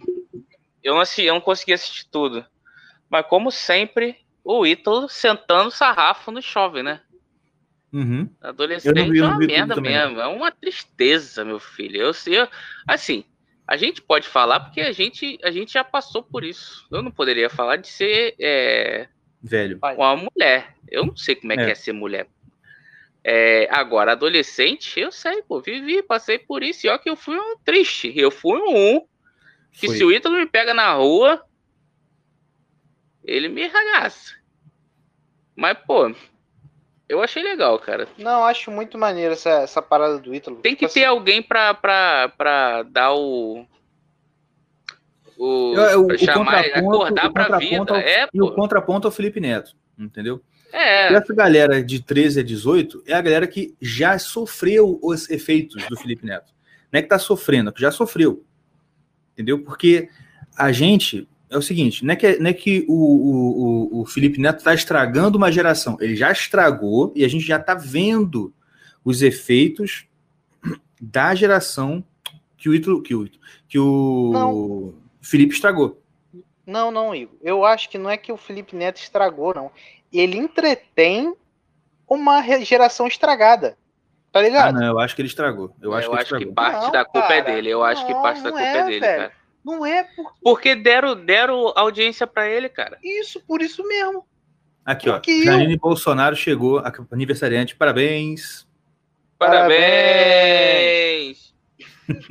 Eu não, assisti, eu não consegui assistir tudo. Mas como sempre, o Ítalo sentando sarrafo no chove, né? Uhum. Adolescente vi, é uma merda mesmo. É uma tristeza, meu filho. Eu sei. Assim, a gente pode falar porque a gente, a gente já passou por isso. Eu não poderia falar de ser é, Velho. uma mulher. Eu não sei como é, É. que é ser mulher. É, agora, adolescente, eu sei, pô, vivi, passei por isso. E ó que eu fui um triste. Eu fui um que Foi. se o Ítalo me pega na rua, ele me ragaça. Mas, pô, eu achei legal, cara. Não, acho muito maneiro essa, essa parada do Ítalo. Tem que Tipo ter alguém pra, pra, pra dar o. O, É, o- pra o chamar, contraponto- acordar o pra vida. ao- É, E o pô. contraponto é o Felipe Neto. Entendeu? É, Essa galera de 13 a 18 é a galera que já sofreu os efeitos do Felipe Neto. Não é que tá sofrendo, é que já sofreu. Entendeu? Porque a gente. É o seguinte, não é que, não é que o, o, o- Felipe Neto está estragando uma geração. Ele já estragou e a gente já está vendo os efeitos da geração que o Ítalo- que o, que o Não. Felipe estragou. Não, não, Igor. Eu acho que não é que o Felipe Neto estragou, não. Ele entretém uma geração estragada. Tá Ah, ligado? não, eu acho que ele estragou. Eu acho que ele estragou. parte Não, da culpa é cara. dele. Eu acho que Não, parte da culpa é, é, dele, velho. cara. Não é por Porque deram, deram audiência pra ele, cara. isso, por isso mesmo. Aqui, ó. Porque eu- Janine Bolsonaro chegou, a- aniversariante. Parabéns. Parabéns!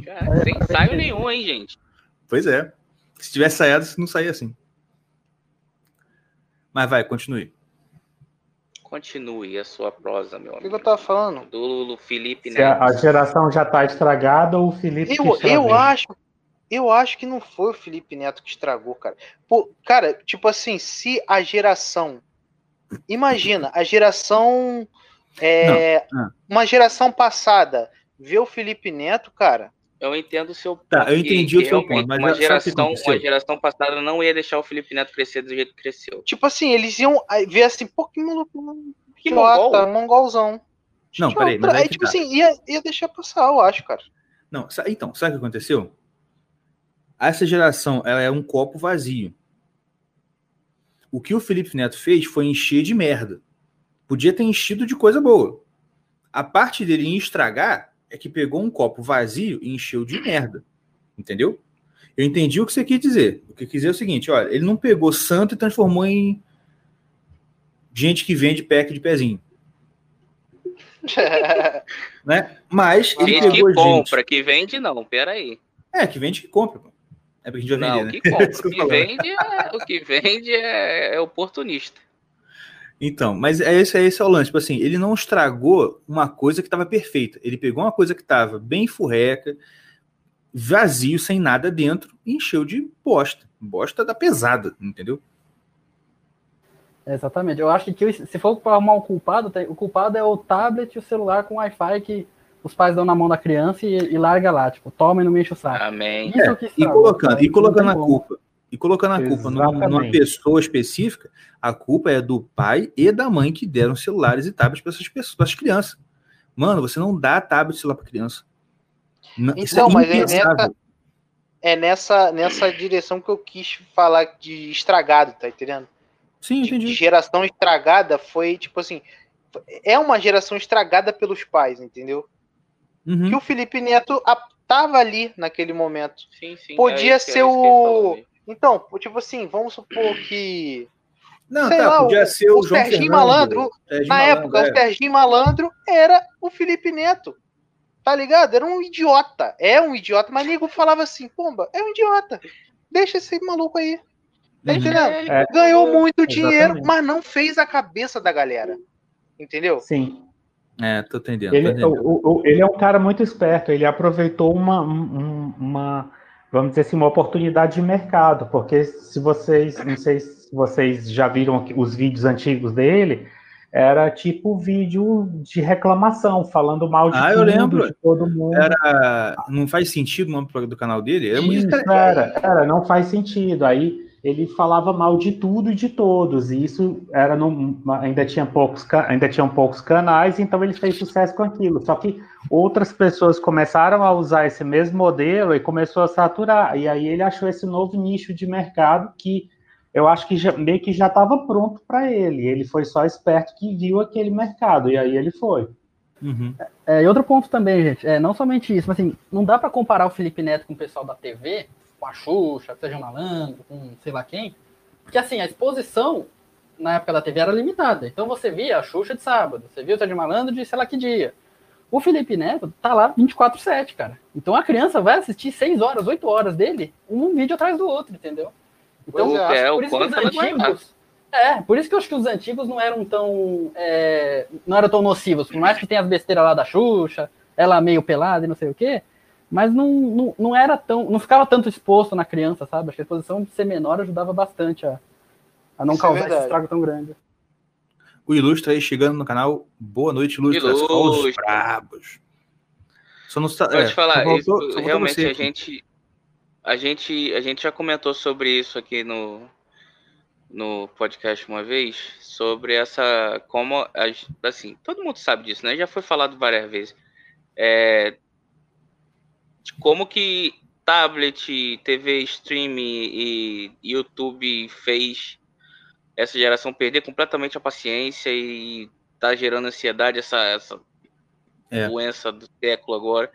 Cara, sem ensaio nenhum, hein, gente? Pois é. Se tivesse saído, não saía assim. Mas vai, continue. Continue a sua prosa, meu O que, amigo. eu tava falando? Do Felipe Se a, a Neto. geração já tá estragada ou o Felipe que Eu, eu acho. Eu acho que não foi o Felipe Neto que estragou, cara. Pô, cara, tipo assim, se a geração. Imagina, a geração. é, Não, ah. Uma geração passada vê o Felipe Neto, cara. Eu entendo o seu ponto. Tá, eu entendi o seu ponto, mas uma geração, uma geração passada não ia deixar o Felipe Neto crescer do jeito que cresceu. Tipo assim, eles iam ver assim, pô, que maluco. Que mongol? mongolzão. Não, Tipo, peraí, mas aí, aí tipo tá. assim, ia, ia deixar passar, eu acho, cara. Não, então, sabe o que aconteceu? Essa geração, ela é um copo vazio. O que o Felipe Neto fez foi encher de merda. Podia ter enchido de coisa boa. A parte dele em estragar é que pegou um copo vazio e encheu de merda. Entendeu? Eu entendi o que você quis dizer. O que quis dizer é o seguinte: olha, ele não pegou santo e transformou em gente que vende pack de pezinho. *laughs* né? Mas ele gente pegou que compra, gente... que vende não, peraí. É, que vende que compra. É porque a gente vai não, vender, o que *laughs* né? compra, o que vende, é, o que vende é, é oportunista. Então, mas é esse, é esse é o lance. Tipo assim, ele não estragou uma coisa que estava perfeita. Ele pegou uma coisa que estava bem furreca, vazio, sem nada dentro, e encheu de bosta. Bosta da pesada, entendeu? Exatamente. Eu acho que se for para arrumar um culpado, o culpado é o tablet e o celular com Wi-Fi que os pais dão na mão da criança e, e larga lá, tipo, toma e não mexe o saco. Amém. É, estragou, e colocando, e colocando a culpa, e colocando a culpa numa, numa, pessoa específica, a culpa é do pai e da mãe que deram celulares e tablets para essas pessoas, para as crianças. Mano, você não dá tablet e celular para criança. Então, é mas é nessa, é nessa, nessa direção que eu quis falar de estragado, tá entendendo? Sim, entendi. De geração estragada foi tipo assim. É uma geração estragada pelos pais, entendeu? Uhum. Que o Felipe Neto tava ali naquele momento. Sim, sim. Podia é ser é o. Então, tipo assim, vamos supor que. Não, tá, lá, podia o, ser o, o João Serginho Fernando, Malandro. Serginho na Malandro, época, é. o Serginho Malandro era o Felipe Neto. Tá ligado? Era um idiota. É um idiota, mas nego falava assim, pomba, é um idiota. Deixa esse maluco aí. Tá Uhum. entendendo? É, Ganhou muito dinheiro, exatamente. mas não fez a cabeça da galera. Entendeu? Sim. É, tô entendendo. tô Ele, entendendo. o- o- ele é um cara muito esperto, ele aproveitou uma, um- uma, vamos dizer assim, uma oportunidade de mercado, porque se vocês, não sei se vocês já viram os vídeos antigos dele, era tipo vídeo de reclamação, falando mal de Ah, eu tudo, lembro. de todo mundo. Era, não faz sentido o nome do canal dele? É muito Isso, era, era, não faz sentido. Aí ele falava mal de tudo e de todos, e isso era num- ainda tinha poucos ainda tinham poucos canais, então ele fez sucesso com aquilo. Só que outras pessoas começaram a usar esse mesmo modelo e começou a saturar. E aí ele achou esse novo nicho de mercado que eu acho que já, meio que já estava pronto para ele. Ele foi só esperto que viu aquele mercado e aí ele foi. Uhum. É, e outro ponto também, gente, é não somente isso, mas assim, não dá pra comparar o Felipe Neto com o pessoal da TV, com a Xuxa, seja malandro, com sei lá quem, porque assim, a exposição na época da TV era limitada. Então você via a Xuxa de sábado, você via o Sérgio Malandro de sei lá que dia. O Felipe Neto tá lá 24/7, cara. Então a criança vai assistir 6 horas, 8 horas dele, um vídeo atrás do outro, entendeu? Então, Pois é, eu acho que é, o por isso que os vai antigos é, por isso que eu acho que os antigos não eram tão. é, não eram tão nocivos. Por mais que tenha as besteiras lá da Xuxa, ela meio pelada e não sei o quê. Mas não, não, não era tão. não ficava tanto exposto na criança, sabe? Acho que a exposição de ser menor ajudava bastante a, a não Isso é causar esse verdade. estrago tão grande. O Ilustre aí chegando no canal. Boa noite, Ilustre. Ilustre. brabos. Só não está. Pode é, falar, só voltou- isso, só voltou realmente você a gente, a gente, a gente já comentou sobre isso aqui no, no podcast uma vez, sobre essa, como, as- assim, todo mundo sabe disso, né? Já foi falado várias vezes. É, de como que tablet, TV stream e YouTube fez essa geração perder completamente a paciência e tá gerando ansiedade, essa, essa É. doença do século agora.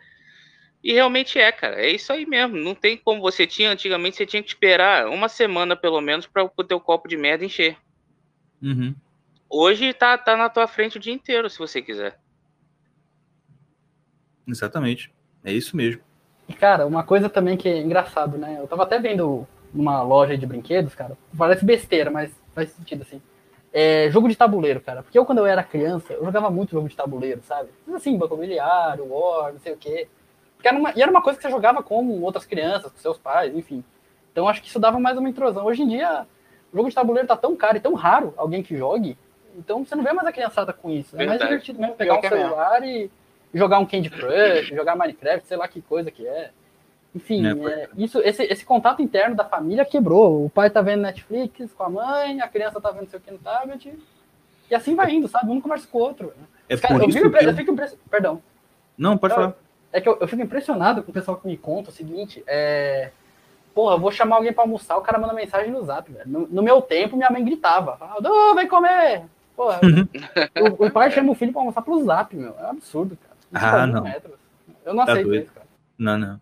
E realmente é, cara. É isso aí mesmo. Não tem como você tinha antigamente, você tinha que esperar uma semana pelo menos para o teu copo de merda encher. Uhum. Hoje tá, tá na tua frente o dia inteiro, se você quiser. Exatamente. É isso mesmo. E, cara, uma coisa também que é engraçado, né? Eu tava até vendo numa loja de brinquedos, cara. Parece besteira, mas faz sentido, assim. É, jogo de tabuleiro, cara. Porque eu, quando eu era criança, eu jogava muito jogo de tabuleiro, sabe? Assim, Banco Imobiliário, War, não sei o quê. Porque era uma, e era uma coisa que você jogava com outras crianças, com seus pais, enfim. Então acho que isso dava mais uma intrusão. Hoje em dia, o jogo de tabuleiro tá tão caro e tão raro alguém que jogue. Então você não vê mais a criançada com isso. É mais divertido mesmo pegar Pior um é mesmo. celular e jogar um Candy Crush, jogar Minecraft, sei lá que coisa que é. Enfim, É, pode é, isso, esse, esse contato interno da família quebrou. O pai tá vendo Netflix com a mãe, a criança tá vendo sei o que no tablet. E assim vai indo, sabe? Um conversa com o outro. É Cara, por eu, isso fico, que eu eu... fico Perdão. Não, pode falar. É que eu, eu fico impressionado com o pessoal que me conta o seguinte: é, Porra, eu vou chamar alguém pra almoçar, o cara manda mensagem no zap, velho. No, no meu tempo, minha mãe gritava. Falava, vem comer! Porra, o, o, pai chama o filho pra almoçar pro zap, meu. É um absurdo, cara. Ah, não. Metros. Eu não tá aceito doido. isso, cara. Não, não.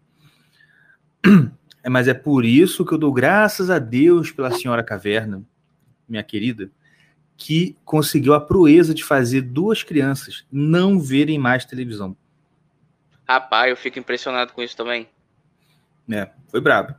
*clears throat* É, mas é por isso que eu dou graças a Deus pela senhora Caverna, minha querida, que conseguiu a proeza de fazer duas crianças não verem mais televisão. Rapaz, eu fico impressionado com isso também. É, foi brabo.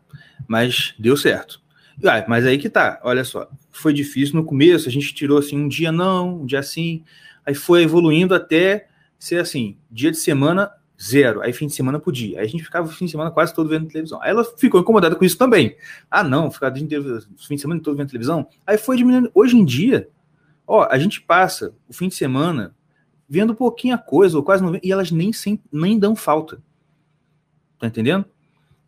Mas deu certo. Ah, mas aí que tá, olha só. Foi difícil no começo, a gente tirou assim um dia não, um dia assim. Aí foi evoluindo até ser assim, dia de semana zero. Aí fim de semana podia. Aí a gente ficava o fim de semana quase todo vendo televisão. Aí ela ficou incomodada com isso também. Ah, não, ficar o fim de semana todo vendo televisão. Aí foi diminuindo. Hoje em dia, ó, a gente passa o fim de semana vendo pouquinha coisa, ou quase não vendo, e elas nem, sem, nem dão falta. Tá entendendo?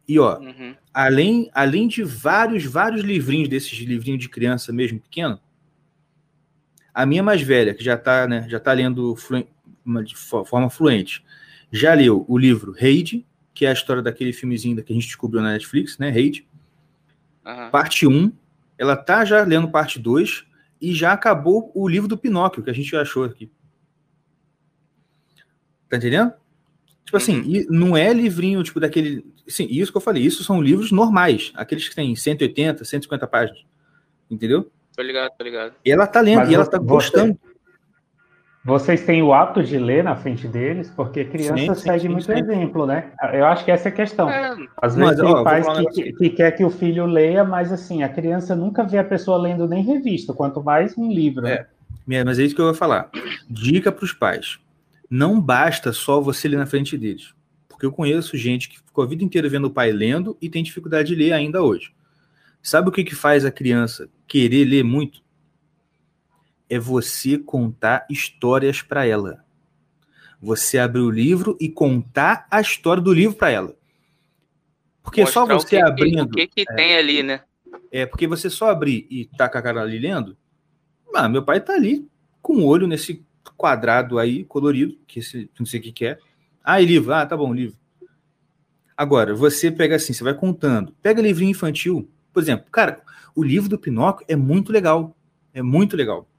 E ó, uhum. além, além de vários, vários livrinhos desses livrinhos de criança mesmo pequeno, a minha mais velha, que já tá, né, já tá lendo de forma fluente, já leu o livro Raid, que é a história daquele filmezinho que a gente descobriu na Netflix, né? Raid. Uhum. Parte 1. Ela tá já lendo parte 2 e já acabou o livro do Pinóquio, que a gente achou aqui. Tá entendendo? Tipo assim, não é livrinho, tipo, daquele. Sim, isso que eu falei, isso são livros normais, aqueles que têm 180, 150 páginas. Entendeu? Tô ligado, tô ligado. E ela tá lendo, Mas e ela tá gostando. Vocês têm o hábito de ler na frente deles, porque criança sim, segue sim, muito sim. exemplo, né? Eu acho que essa é a questão. É. Às vezes mas, tem ó, pais que, que, quer que o filho leia, mas assim, a criança nunca vê a pessoa lendo nem revista, quanto mais um livro. Né? É, mas é isso que eu vou falar. Dica para os pais. Não basta só você ler na frente deles. Porque eu conheço gente que ficou a vida inteira vendo o pai lendo e tem dificuldade de ler ainda hoje. Sabe o que, que faz a criança querer ler muito? É você contar histórias para ela. Você abrir o livro e contar a história do livro para ela. Porque Mostrar só você o que, abrindo. O que, que é, tem ali, né? É, porque você só abrir e tá com a cara ali lendo. Ah, meu pai tá ali com o olho nesse quadrado aí, colorido, que esse, não sei o que, que é. Ah, e livro. Ah, tá bom, livro. Agora, você pega assim, você vai contando. Pega livrinho infantil. Por exemplo, cara, o livro do Pinóquio é muito legal. É muito legal.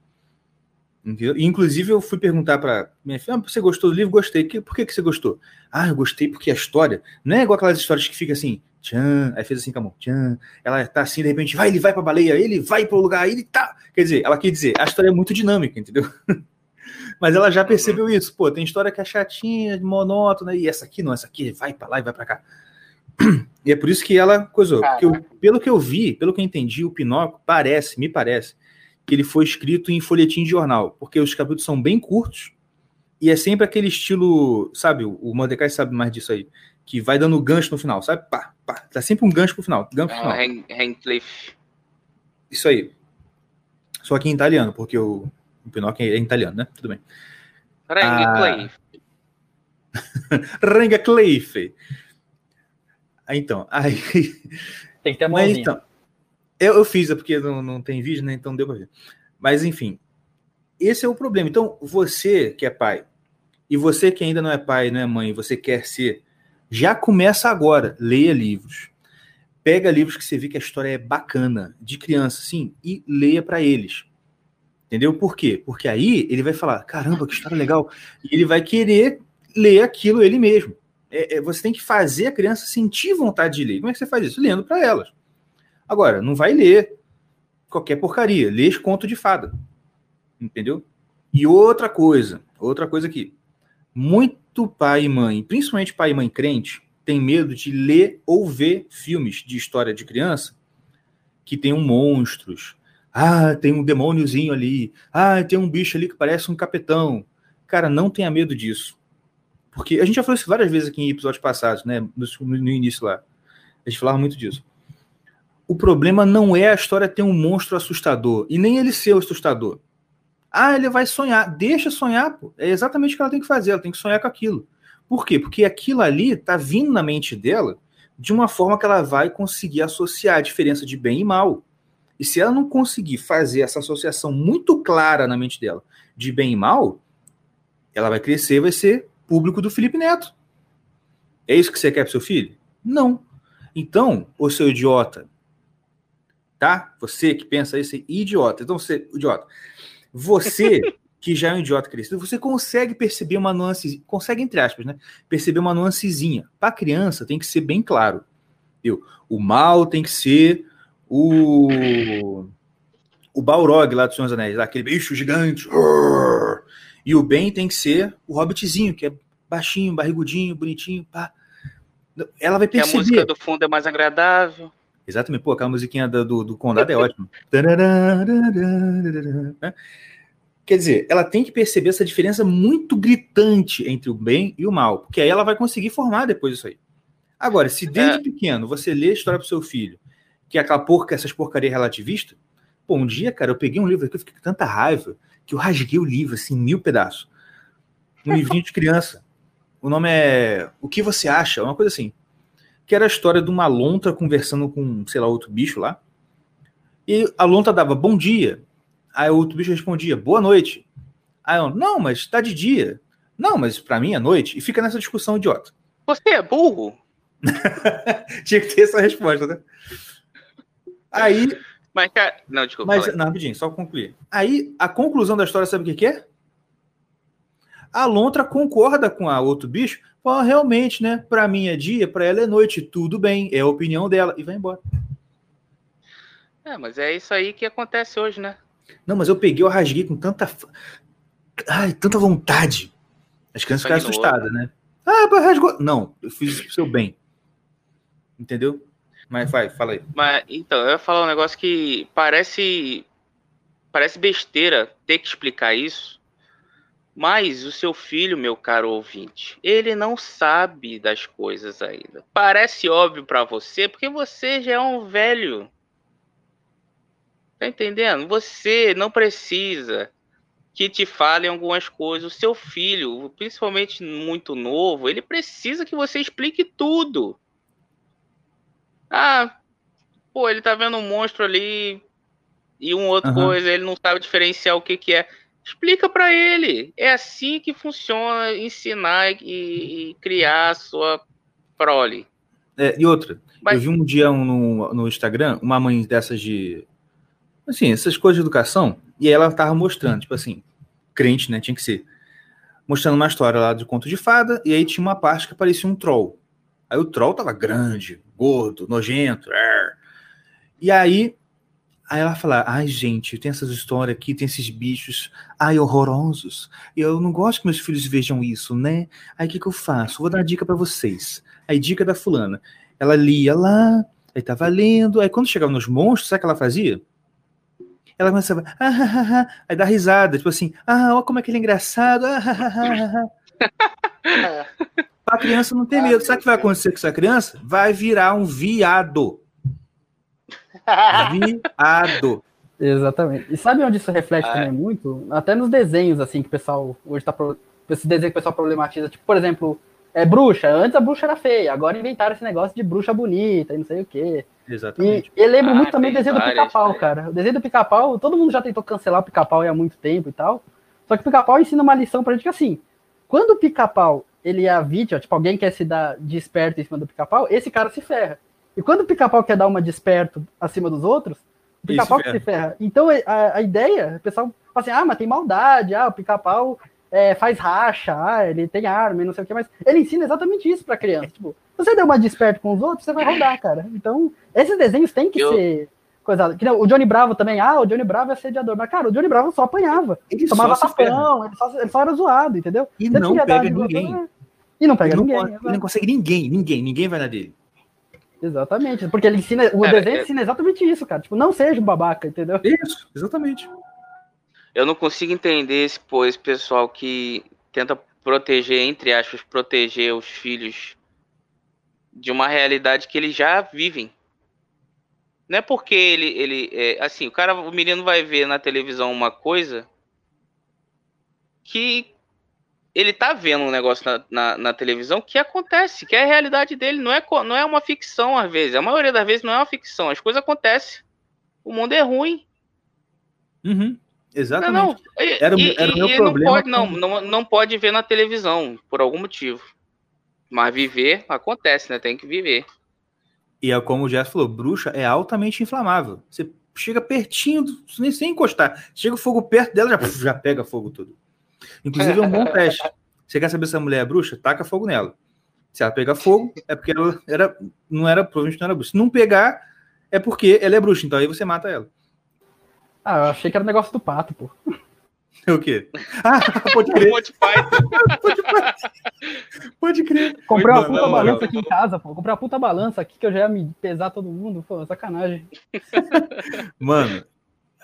Entendeu? inclusive, eu fui perguntar para minha filha: ah, você gostou do livro? Gostei. Por que, que você gostou? Ah, eu gostei porque a história não é igual aquelas histórias que fica assim, tchan, aí fez assim com a mão, tchan. Ela tá assim, de repente, vai, ele vai pra baleia, ele vai pro lugar, ele tá. Quer dizer, ela quer dizer, a história é muito dinâmica, entendeu? *laughs* Mas ela já percebeu isso. Pô, tem história que é chatinha, monótona, e essa aqui não, essa aqui vai para lá e vai para cá. *clears throat* E é por isso que ela coisou. Porque eu, pelo que eu vi, pelo que eu entendi, o Pinóquio parece, me parece, que ele foi escrito em folhetim de jornal, porque os capítulos são bem curtos e é sempre aquele estilo, sabe, o Mordecai sabe mais disso aí, que vai dando gancho no final, sabe? Pá, pá, tá sempre um gancho pro final, gancho pro ah, final. Handcliffe. Isso aí. Só que em italiano, porque o, o Pinóquio é em italiano, né? Tudo bem. Handcliffe. Ah... *laughs* Cliff. Então, aí... Tem que ter a mãozinha. Então, eu, eu fiz, é porque não, não tem vídeo, né? Então deu para ver. Mas enfim, esse é o problema. Então, você que é pai, e você que ainda não é pai, não é mãe, você quer ser, já começa agora. Leia livros. Pega livros que você vê que a história é bacana, de criança, sim, e leia para eles. Entendeu? Por quê? Porque aí ele vai falar: caramba, que história legal. E ele vai querer ler aquilo ele mesmo. É, é, você tem que fazer a criança sentir vontade de ler. Como é que você faz isso? Lendo para elas. Agora, não vai ler qualquer porcaria, lê conto de fada. Entendeu? E outra coisa, outra coisa aqui. Muito pai e mãe, principalmente pai e mãe crente, tem medo de ler ou ver filmes de história de criança que tenham monstros. Ah, tem um demôniozinho ali. Ah, tem um bicho ali que parece um capetão. Cara, não tenha medo disso. Porque a gente já falou isso várias vezes aqui em episódios passados, né? No, no início lá. A gente falava muito disso o problema não é a história ter um monstro assustador e nem ele ser o assustador. Ah, ele vai sonhar. Deixa sonhar, pô. É exatamente o que ela tem que fazer. Ela tem que sonhar com aquilo. Por quê? Porque aquilo ali tá vindo na mente dela de uma forma que ela vai conseguir associar a diferença de bem e mal. E se ela não conseguir fazer essa associação muito clara na mente dela de bem e mal, ela vai crescer e vai ser público do Felipe Neto. É isso que você quer para seu filho? Não. Então, ô seu idiota, tá? Você que pensa isso, é idiota. Então, você, idiota, você *laughs* que já é um idiota crescido, você consegue perceber uma nuance, consegue, entre aspas, né? Perceber uma nuancezinha. Para criança tem que ser bem claro. Viu? O mal tem que ser o. O Balrog lá do Senhor dos Anéis, aquele bicho gigante. E o bem tem que ser o Hobbitzinho, que é baixinho, barrigudinho, bonitinho, pá. Ela vai perceber. Que a música do fundo é mais agradável. Exatamente. Pô, aquela musiquinha do, do, do Condado é ótima. Quer dizer, ela tem que perceber essa diferença muito gritante entre o bem e o mal, porque aí ela vai conseguir formar depois isso aí. Agora, se desde é. pequeno você lê a história pro seu filho, que é aquela porca, essas porcarias relativistas, pô, um dia, cara, eu peguei um livro aqui, eu fiquei com tanta raiva, que eu rasguei o livro, assim, mil pedaços. Um livrinho de criança. O nome é O que você acha? Uma coisa assim que era a história de uma lontra conversando com, sei lá, outro bicho lá. E a lontra dava bom dia. Aí o outro bicho respondia boa noite. Aí eu, não, mas tá de dia. Não, mas para mim é noite. E fica nessa discussão idiota. Você é burro? *laughs* Tinha que ter essa resposta, né? Aí. Mas, cara, não, desculpa. Mas, não, rapidinho, só concluir. Aí, a conclusão da história, sabe o que, que é? A lontra concorda com a outro bicho, Fala, realmente, né? Para mim é dia, para ela é noite, tudo bem, é a opinião dela, e vai embora. É, mas é isso aí que acontece hoje, né? Não, mas eu peguei, eu rasguei com tanta. Ai, tanta vontade. As crianças ficaram assustadas, né? Ah, rasgou. Não, eu fiz isso pro seu bem. Entendeu? Mas vai, fala aí. Mas então, eu ia falar um negócio que parece. Parece besteira ter que explicar isso. Mas o seu filho, meu caro ouvinte, ele não sabe das coisas ainda. Parece óbvio para você porque você já é um velho. Tá entendendo? Você não precisa que te falem algumas coisas. O seu filho, principalmente muito novo, ele precisa que você explique tudo. Ah, pô, ele tá vendo um monstro ali e um outro uhum. coisa, ele não sabe diferenciar o que que é Explica para ele. É assim que funciona ensinar e, e criar a sua prole. É, e outra, Mas... eu vi um dia no, no Instagram uma mãe dessas de. Assim, essas coisas de educação, e ela tava mostrando, tipo assim, crente, né? Tinha que ser. Mostrando uma história lá de conto de fada, e aí tinha uma parte que parecia um troll. Aí o troll tava grande, gordo, nojento. E aí Aí ela fala: ai, gente, tem essas histórias aqui, tem esses bichos, ai, horrorosos. Eu não gosto que meus filhos vejam isso, né? Aí o que, que eu faço? Vou dar uma dica para vocês. Aí, dica da fulana. Ela lia lá, aí tava lendo, aí quando chegava nos monstros, sabe o que ela fazia? Ela começava, ah, ah, ah, aí dá risada, tipo assim, ah, olha como é que ele é engraçado, ah, ah, ah, *laughs* Pra criança não ter medo. Sabe o que vai acontecer com essa criança? Vai virar um viado. Viado. Exatamente. E sabe onde isso reflete ah, também muito? Até nos desenhos, assim, que o pessoal hoje tá. Pro... Esse desenho que o pessoal problematiza. Tipo, por exemplo, é bruxa. Antes a bruxa era feia, agora inventaram esse negócio de bruxa bonita e não sei o quê. Exatamente. E eu lembro ah, muito também do desenho do pica-pau, cara. O desenho do pica-pau, todo mundo já tentou cancelar o pica-pau há muito tempo e tal. Só que o pica-pau ensina uma lição pra gente que assim, quando o pica-pau ele é a vítima, tipo, alguém quer se dar de esperto em cima do pica-pau, esse cara se ferra. E quando o pica-pau quer dar uma desperto acima dos outros, o pica-pau que se ferra. Então a, a, ideia, o pessoal fala assim, ah, mas tem maldade, ah, o pica-pau é, faz racha, ah, ele tem arma e não sei o que, mas ele ensina exatamente isso pra criança. Tipo, se você der uma desperto com os outros, você vai rodar, cara. Então, esses desenhos têm que Eu... ser coisa. O Johnny Bravo também, ah, o Johnny Bravo é sediador. Mas, cara, o Johnny Bravo só apanhava. Ele tomava tapão, ele só, ele só era zoado, entendeu? E não pega ninguém. E não pega ele ninguém. Não, ele não consegue ninguém, ninguém, ninguém vai na dele. Exatamente, porque ele ensina, o cara, desenho é... ensina exatamente isso, cara. Tipo, não seja um babaca, entendeu? Isso, exatamente. Eu não consigo entender esse, pô, esse pessoal que tenta proteger, entre aspas, proteger os filhos de uma realidade que eles já vivem. Não é porque ele, ele é, assim, o cara, o menino vai ver na televisão uma coisa que ele tá vendo um negócio na, na, na, televisão que acontece, que é a realidade dele, não é, não é uma ficção às vezes. A maioria das vezes não é uma ficção, as coisas acontecem. O mundo é ruim. Uhum, exatamente. Não, não. Era, e, era o meu problema. Não pode, não, não, não pode ver na televisão, por algum motivo. Mas viver acontece, né? Tem que viver. E é como o Jess falou, bruxa é altamente inflamável. Você chega pertinho, nem sem encostar. Chega o fogo perto dela, já, já pega fogo tudo. Inclusive é um bom teste. Você quer saber se a mulher é bruxa? Taca fogo nela. Se ela pegar fogo, é porque ela era, não era, provavelmente não era bruxa. Se não pegar, é porque ela é bruxa. Então aí você mata ela. Ah, eu achei que era negócio do pato, pô. *laughs* O quê? Ah, pode crer. Pode, pode crer. Comprei uma Não, puta não, balança não. aqui em casa, pô. Comprei uma puta balança aqui que eu já ia me pesar todo mundo. Pô, sacanagem. Mano,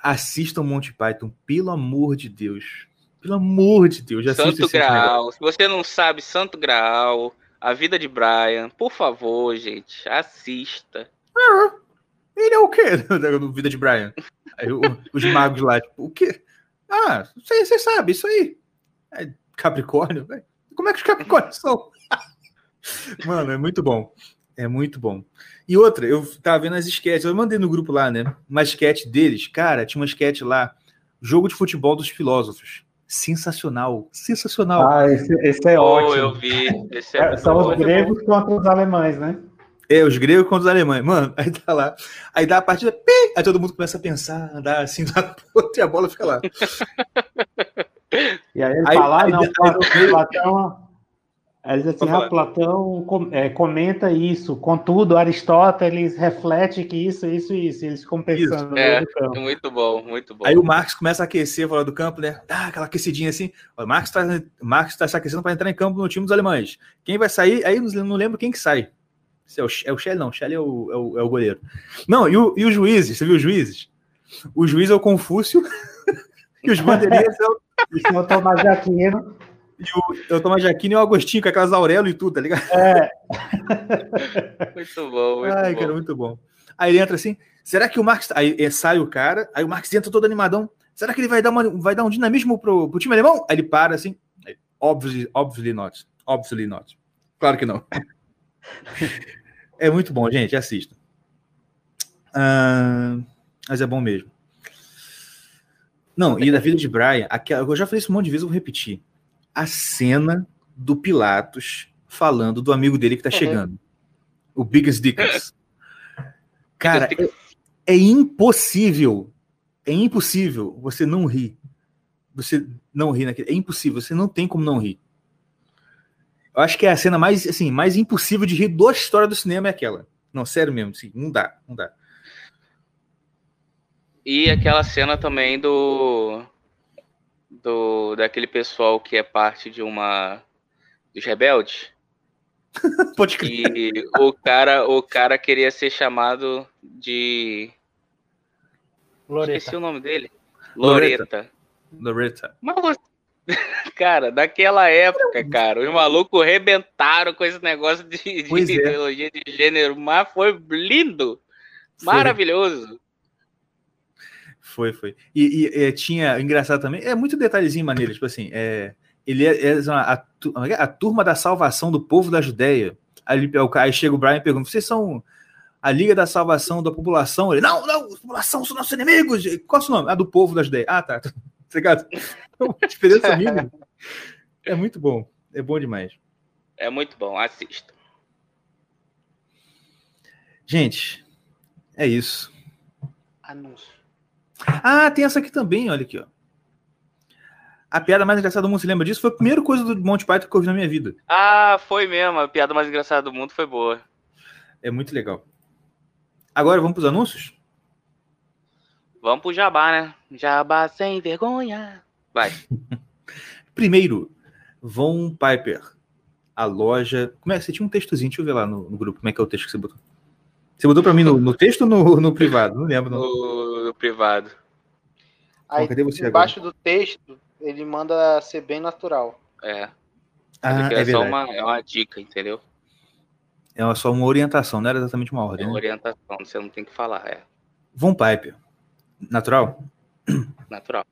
assistam Monty Python, pelo amor de Deus. Pelo amor de Deus, assista Santo. Graal. Se você não sabe Santo Graal, A Vida de Brian, por favor, gente, assista. Ele é o quê? *laughs* Vida de Brian. Aí, o- os magos lá, tipo, o quê? Ah, você, você sabe, isso aí. É Capricórnio? velho. Como é que os Capricórnios são? *laughs* Mano, é muito bom. É muito bom. E outra, eu tava vendo as sketches, eu mandei no grupo lá, né? Uma sketch deles, cara, tinha uma sketch lá, jogo de futebol dos filósofos. Sensacional, sensacional. Ah, esse, esse é Oh, ótimo. eu vi. Esse é É, São os gregos contra os alemães, né? É, os gregos contra os alemães. Mano, *laughs* aí tá lá. Aí dá a partida, pi, aí todo mundo começa a pensar, andar assim, *laughs* outro, e a bola fica lá. E aí ele Aí- fala, ah, aí- não, aí- Platão- Aí ele diz assim, ah. Platão com- é, comenta isso, contudo, Aristóteles reflete que isso, isso e isso, eles ficam pensando É. campo. Muito bom, muito bom. Aí o Marcos começa a aquecer fora do campo, né? Dá aquela aquecidinha assim. O Marcos tá, o Marcos tá se aquecendo para entrar em campo no time dos alemães. Quem vai sair? Aí não não lembro quem que sai. Se é o, é o Shelley, não. O Shelley é o, é, o, é o goleiro. Não, e, o- e os juízes? Você viu os juízes? O juiz é o Confúcio *laughs* e os bandeirinhas é o, E se eu tomar de Aquino, e o, é o Tomás Jaquino e o Agostinho, com aquelas Aurelo e tudo, tá ligado? é, *laughs* Muito bom, muito Ai, bom. cara, muito bom. Aí ele entra assim, será que o Marcos. Aí eh, sai o cara, aí o Marcos entra todo animadão. Será que ele vai dar, uma, vai dar um dinamismo pro, pro time alemão? Aí ele para assim, obviously, obviously not. Obviously not. Claro que não. *laughs* é muito bom, gente, assista. Ah, mas é bom mesmo. Não, e da vida de Brian, aquela, eu já falei isso um monte de vezes, eu vou repetir. A cena do Pilatos falando do amigo dele que tá Uhum. chegando. O Biggest Dickens. Cara, é, é impossível. É impossível você não rir. Você não rir naquele. É impossível, você não tem como não rir. Eu acho que é a cena mais, assim, mais impossível de rir da história do cinema é aquela. Não, sério mesmo, assim, não dá, não dá. E aquela cena também do. Do daquele pessoal que é parte de uma. dos rebeldes. *laughs* Pode crer. E o cara, o cara queria ser chamado de. Esqueci Loreta. o nome dele. Loreta. Loreta. Loretta. Mas você- *laughs* Cara, daquela época, cara, os malucos rebentaram com esse negócio de, de é. ideologia de gênero, mas foi lindo, maravilhoso. Foi, foi. E, e, é, tinha, engraçado também, é muito detalhezinho maneiro, tipo assim, é, ele é, é a, tu- a turma da salvação do povo da Judéia. Aí, ele- o cara- aí chega o Brian e pergunta: vocês são a Liga da Salvação da População? Ele, não, não, a população são nossos inimigos. Qual é o seu nome? Ah, do povo da Judéia. Ah, tá. Tá *laughs* ligado? Então, diferença mínima. É muito bom. É bom demais. É muito bom, assista. Gente, é isso. Anúncio. Ah, tem essa aqui também, olha aqui, ó. A piada mais engraçada do mundo, você lembra disso? Foi a primeira coisa do Monty Python que eu vi na minha vida. Ah, foi mesmo, a piada mais engraçada do mundo foi boa. É muito legal. Agora vamos para os anúncios? Vamos pro Jabá, né? Jabá sem vergonha. Vai. *laughs* Primeiro, Von Piper. A loja. Como é que você tinha um textozinho? Deixa eu ver lá no, no grupo. Como é que é o texto que você botou? Você botou para mim no, no texto ou no, no privado? Não lembro. Não. No, no privado. Aí, cadê você embaixo do texto, ele manda ser bem natural. É. Ah, é é, só uma, é uma dica, entendeu? É uma- só uma orientação, não era exatamente uma É ordem. uma Né? orientação, você não tem que falar, é Von Piper. Natural? natural.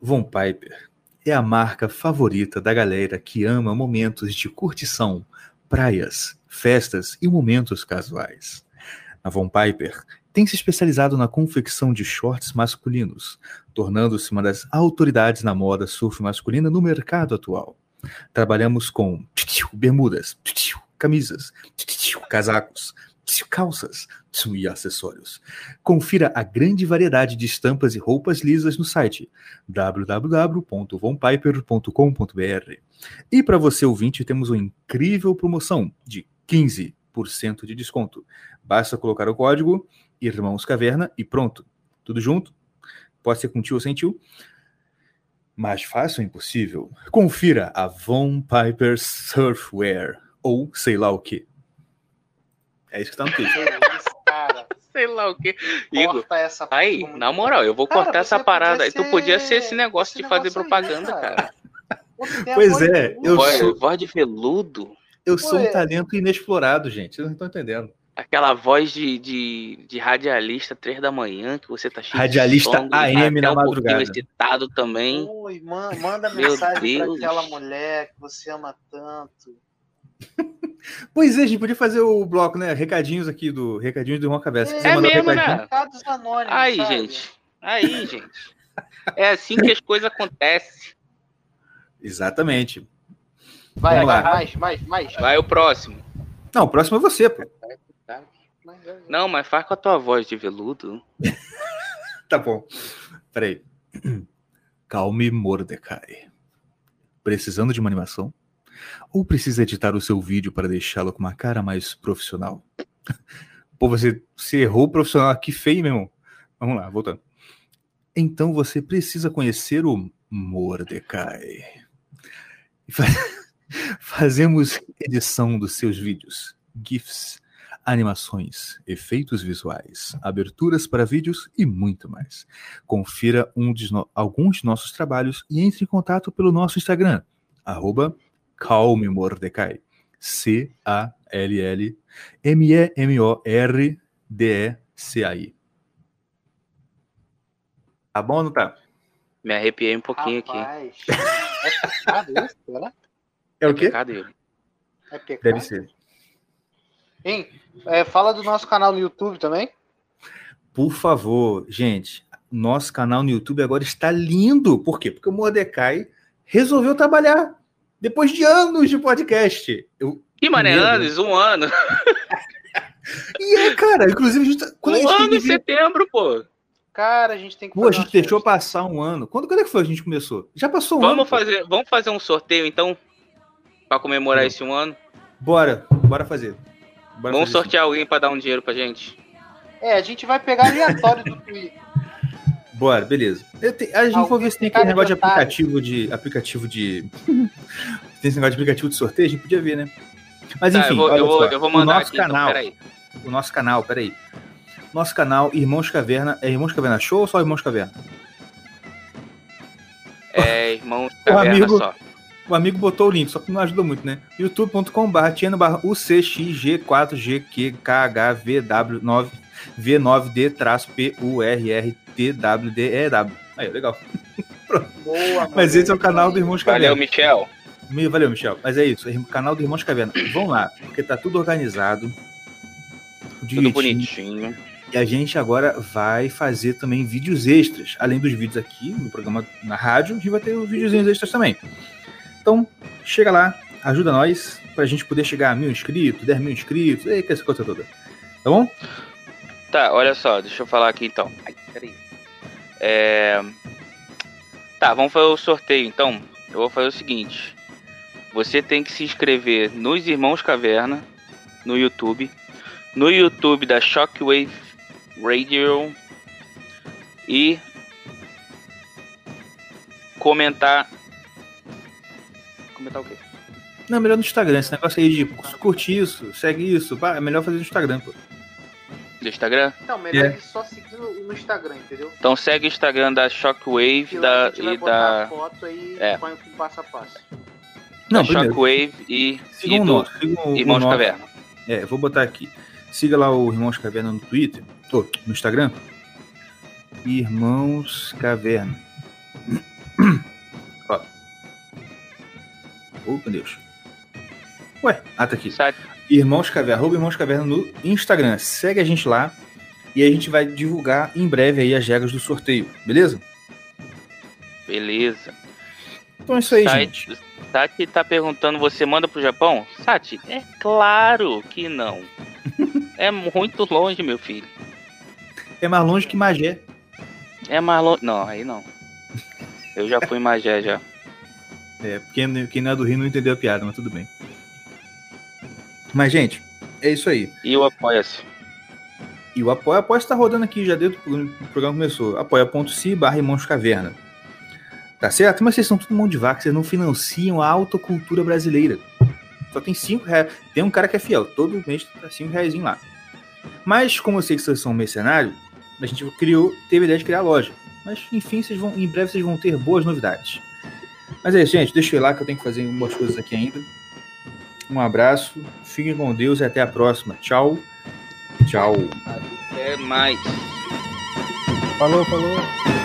Von Piper é a marca favorita da galera que ama momentos de curtição, praias, festas e momentos casuais. A Von Piper tem se especializado na confecção de shorts masculinos, tornando-se uma das autoridades na moda surf masculina no mercado atual. Trabalhamos com bermudas, camisas, casacos, calças e acessórios. Confira a grande variedade de estampas e roupas lisas no site www.vonpiper.com.br. E para você ouvinte, temos uma incrível promoção de 15% de desconto. Basta colocar o código Irmãos Caverna e pronto. Tudo junto? Pode ser com tio ou sem tio. Mais fácil ou impossível? Confira a Von Piper Surfwear ou sei lá o que. É isso que tá no tweet. sei lá o que. Igor, essa aí, na moral, eu vou cara, cortar essa parada. Ser... Tu podia ser esse negócio esse de negócio fazer aí, propaganda, cara. Pois é, eu voz, sou. Voz de veludo. Eu sou um talento inexplorado, gente. Vocês não estão entendendo. Aquela voz de, de, de, radialista, três da manhã, que você tá cheio Radialista de AM na um madrugada. excitado também. Oi, man, manda Meu mensagem pra aquela mulher que você ama tanto. *laughs* pois é, a gente podia fazer o bloco, né? Recadinhos aqui do Recadinhos do Irmão Cabeça. É, é mesmo, né? Anônimos, aí, sabe? gente. Aí, gente. É assim que as coisas acontecem. *laughs* Exatamente. Vai, Vamos lá. mais, mais, mais. Vai o próximo. Não, o próximo é você, pô. Não, mas faz com a tua voz de veludo. *laughs* tá bom. Peraí. *clears throat* Calme Mordecai. Precisando de uma animação? Ou precisa editar o seu vídeo para deixá-lo com uma cara mais profissional? *laughs* Pô, você, você errou profissional aqui feio, meu irmão. Vamos lá, voltando. Então você precisa conhecer o Mordecai. *laughs* Fazemos edição dos seus vídeos, GIFs, animações, efeitos visuais, aberturas para vídeos e muito mais. Confira um de no... alguns de nossos trabalhos e entre em contato pelo nosso Instagram, arroba calmemordecai, C-A-L-L-M-E-M-O-R-D-E-C-A-I. Tá bom ou não tá? Me arrepiei um pouquinho Rapaz, aqui. *laughs* É pecado isso, será? É o quê? É pecado. Deve ser. Hein? É, fala do nosso canal no YouTube também. Por favor, gente, nosso canal no YouTube agora está lindo. Por quê? Porque o Mordecai resolveu trabalhar depois de anos de podcast. Eu, que mané, anos? Um ano. *laughs* e é, cara, inclusive a gente tá, quando Um a gente ano em setembro, pô. Cara, a gente tem que Pô, a gente deixou passar um ano. Quando, quando é que foi que a gente começou? Já passou um vamos ano. Fazer, vamos fazer um sorteio, então, para comemorar esse um ano? Bora, bora fazer. Bora Vamos sortear alguém para dar um dinheiro pra gente. É, a gente vai pegar aleatório do Twitter. Bora, beleza. Te, a gente vai ver se tem aquele negócio de aplicativo de. Aplicativo de. *laughs* tem esse negócio de aplicativo de sorteio, a gente podia ver, né? Mas tá, enfim, eu, vou, eu, vou, eu vou mandar o nosso aqui, canal. Então, o nosso canal, peraí. Nosso canal Irmãos Caverna. É Irmãos Caverna Show ou só Irmãos Caverna? É Irmãos Caverna o amigo, só o amigo botou o link, só que não ajudou muito, né? youtube.com.br tiano barra UCXG4GQKHVW9 V9D-PURRTWDEW. Aí, legal. *laughs* Boa, Mas esse é o canal do Irmãos Caverna. Valeu, Michel. Valeu, Michel. Mas é isso, o canal do Irmãos Caverna. *clears throat* Vão lá, porque tá tudo organizado. Tudo bonitinho. E a gente agora vai fazer também vídeos extras. Além dos vídeos aqui no programa na rádio, a gente vai ter os vídeos extras também. Então, chega lá, ajuda nós pra gente poder chegar a mil inscritos, 10 mil inscritos, e essa coisa toda. Tá bom? Tá, olha só, deixa eu falar aqui então. Ai, peraí. É... Tá, vamos fazer o sorteio então. Eu vou fazer o seguinte: você tem que se inscrever nos Irmãos Caverna no YouTube, no YouTube da Shockwave Radio e comentar comentar o quê? Não, melhor no Instagram. Esse negócio aí de curte isso, segue isso. É melhor fazer no Instagram, pô. Do Instagram? Não, melhor é. só seguir no Instagram, entendeu? Então segue o Instagram da Shockwave e da, e da. foto aí é. põe o passo a passo. Não, da Shockwave e, e do nosso, Irmãos Caverna. É, eu vou botar aqui. Siga lá o Irmãos Caverna no Twitter, ou no Instagram. Irmãos Caverna. *clears throat* Oh, meu Deus. Ué, ah, tá aqui. Sabe? Irmãos Caverna, arroba Irmãos Caverna no Instagram. Segue a gente lá e a gente vai divulgar em breve aí as regras do sorteio, beleza? Beleza. Então é isso aí, Sati, gente. Sati tá perguntando, você manda pro Japão? Sati, é claro que não. *laughs* É muito longe, meu filho. É mais longe que Magé. É mais longe. Não, aí não. Eu já fui em Magé já. É, quem, quem não é do Rio não entendeu a piada, mas tudo bem. Mas, gente, é isso aí. E o Apoia-se? E o Apoia, Apoia está rodando aqui já desde que o programa começou. Apoia.se barra Irmãos Caverna. Tá certo? Mas vocês são tudo mão de vaca, vocês não financiam a autocultura brasileira. Só tem cinco reais. Tem um cara que é fiel, todo mês tá cinco reais lá. Mas, como eu sei que vocês são mercenários, a gente criou, teve a ideia de criar a loja. Mas, enfim, vocês vão, em breve vocês vão ter boas novidades. Mas é isso, gente. Deixa eu ir lá que eu tenho que fazer umas coisas aqui ainda. Um abraço, fiquem com Deus e até a próxima. Tchau. Tchau. Até mais. Falou, falou.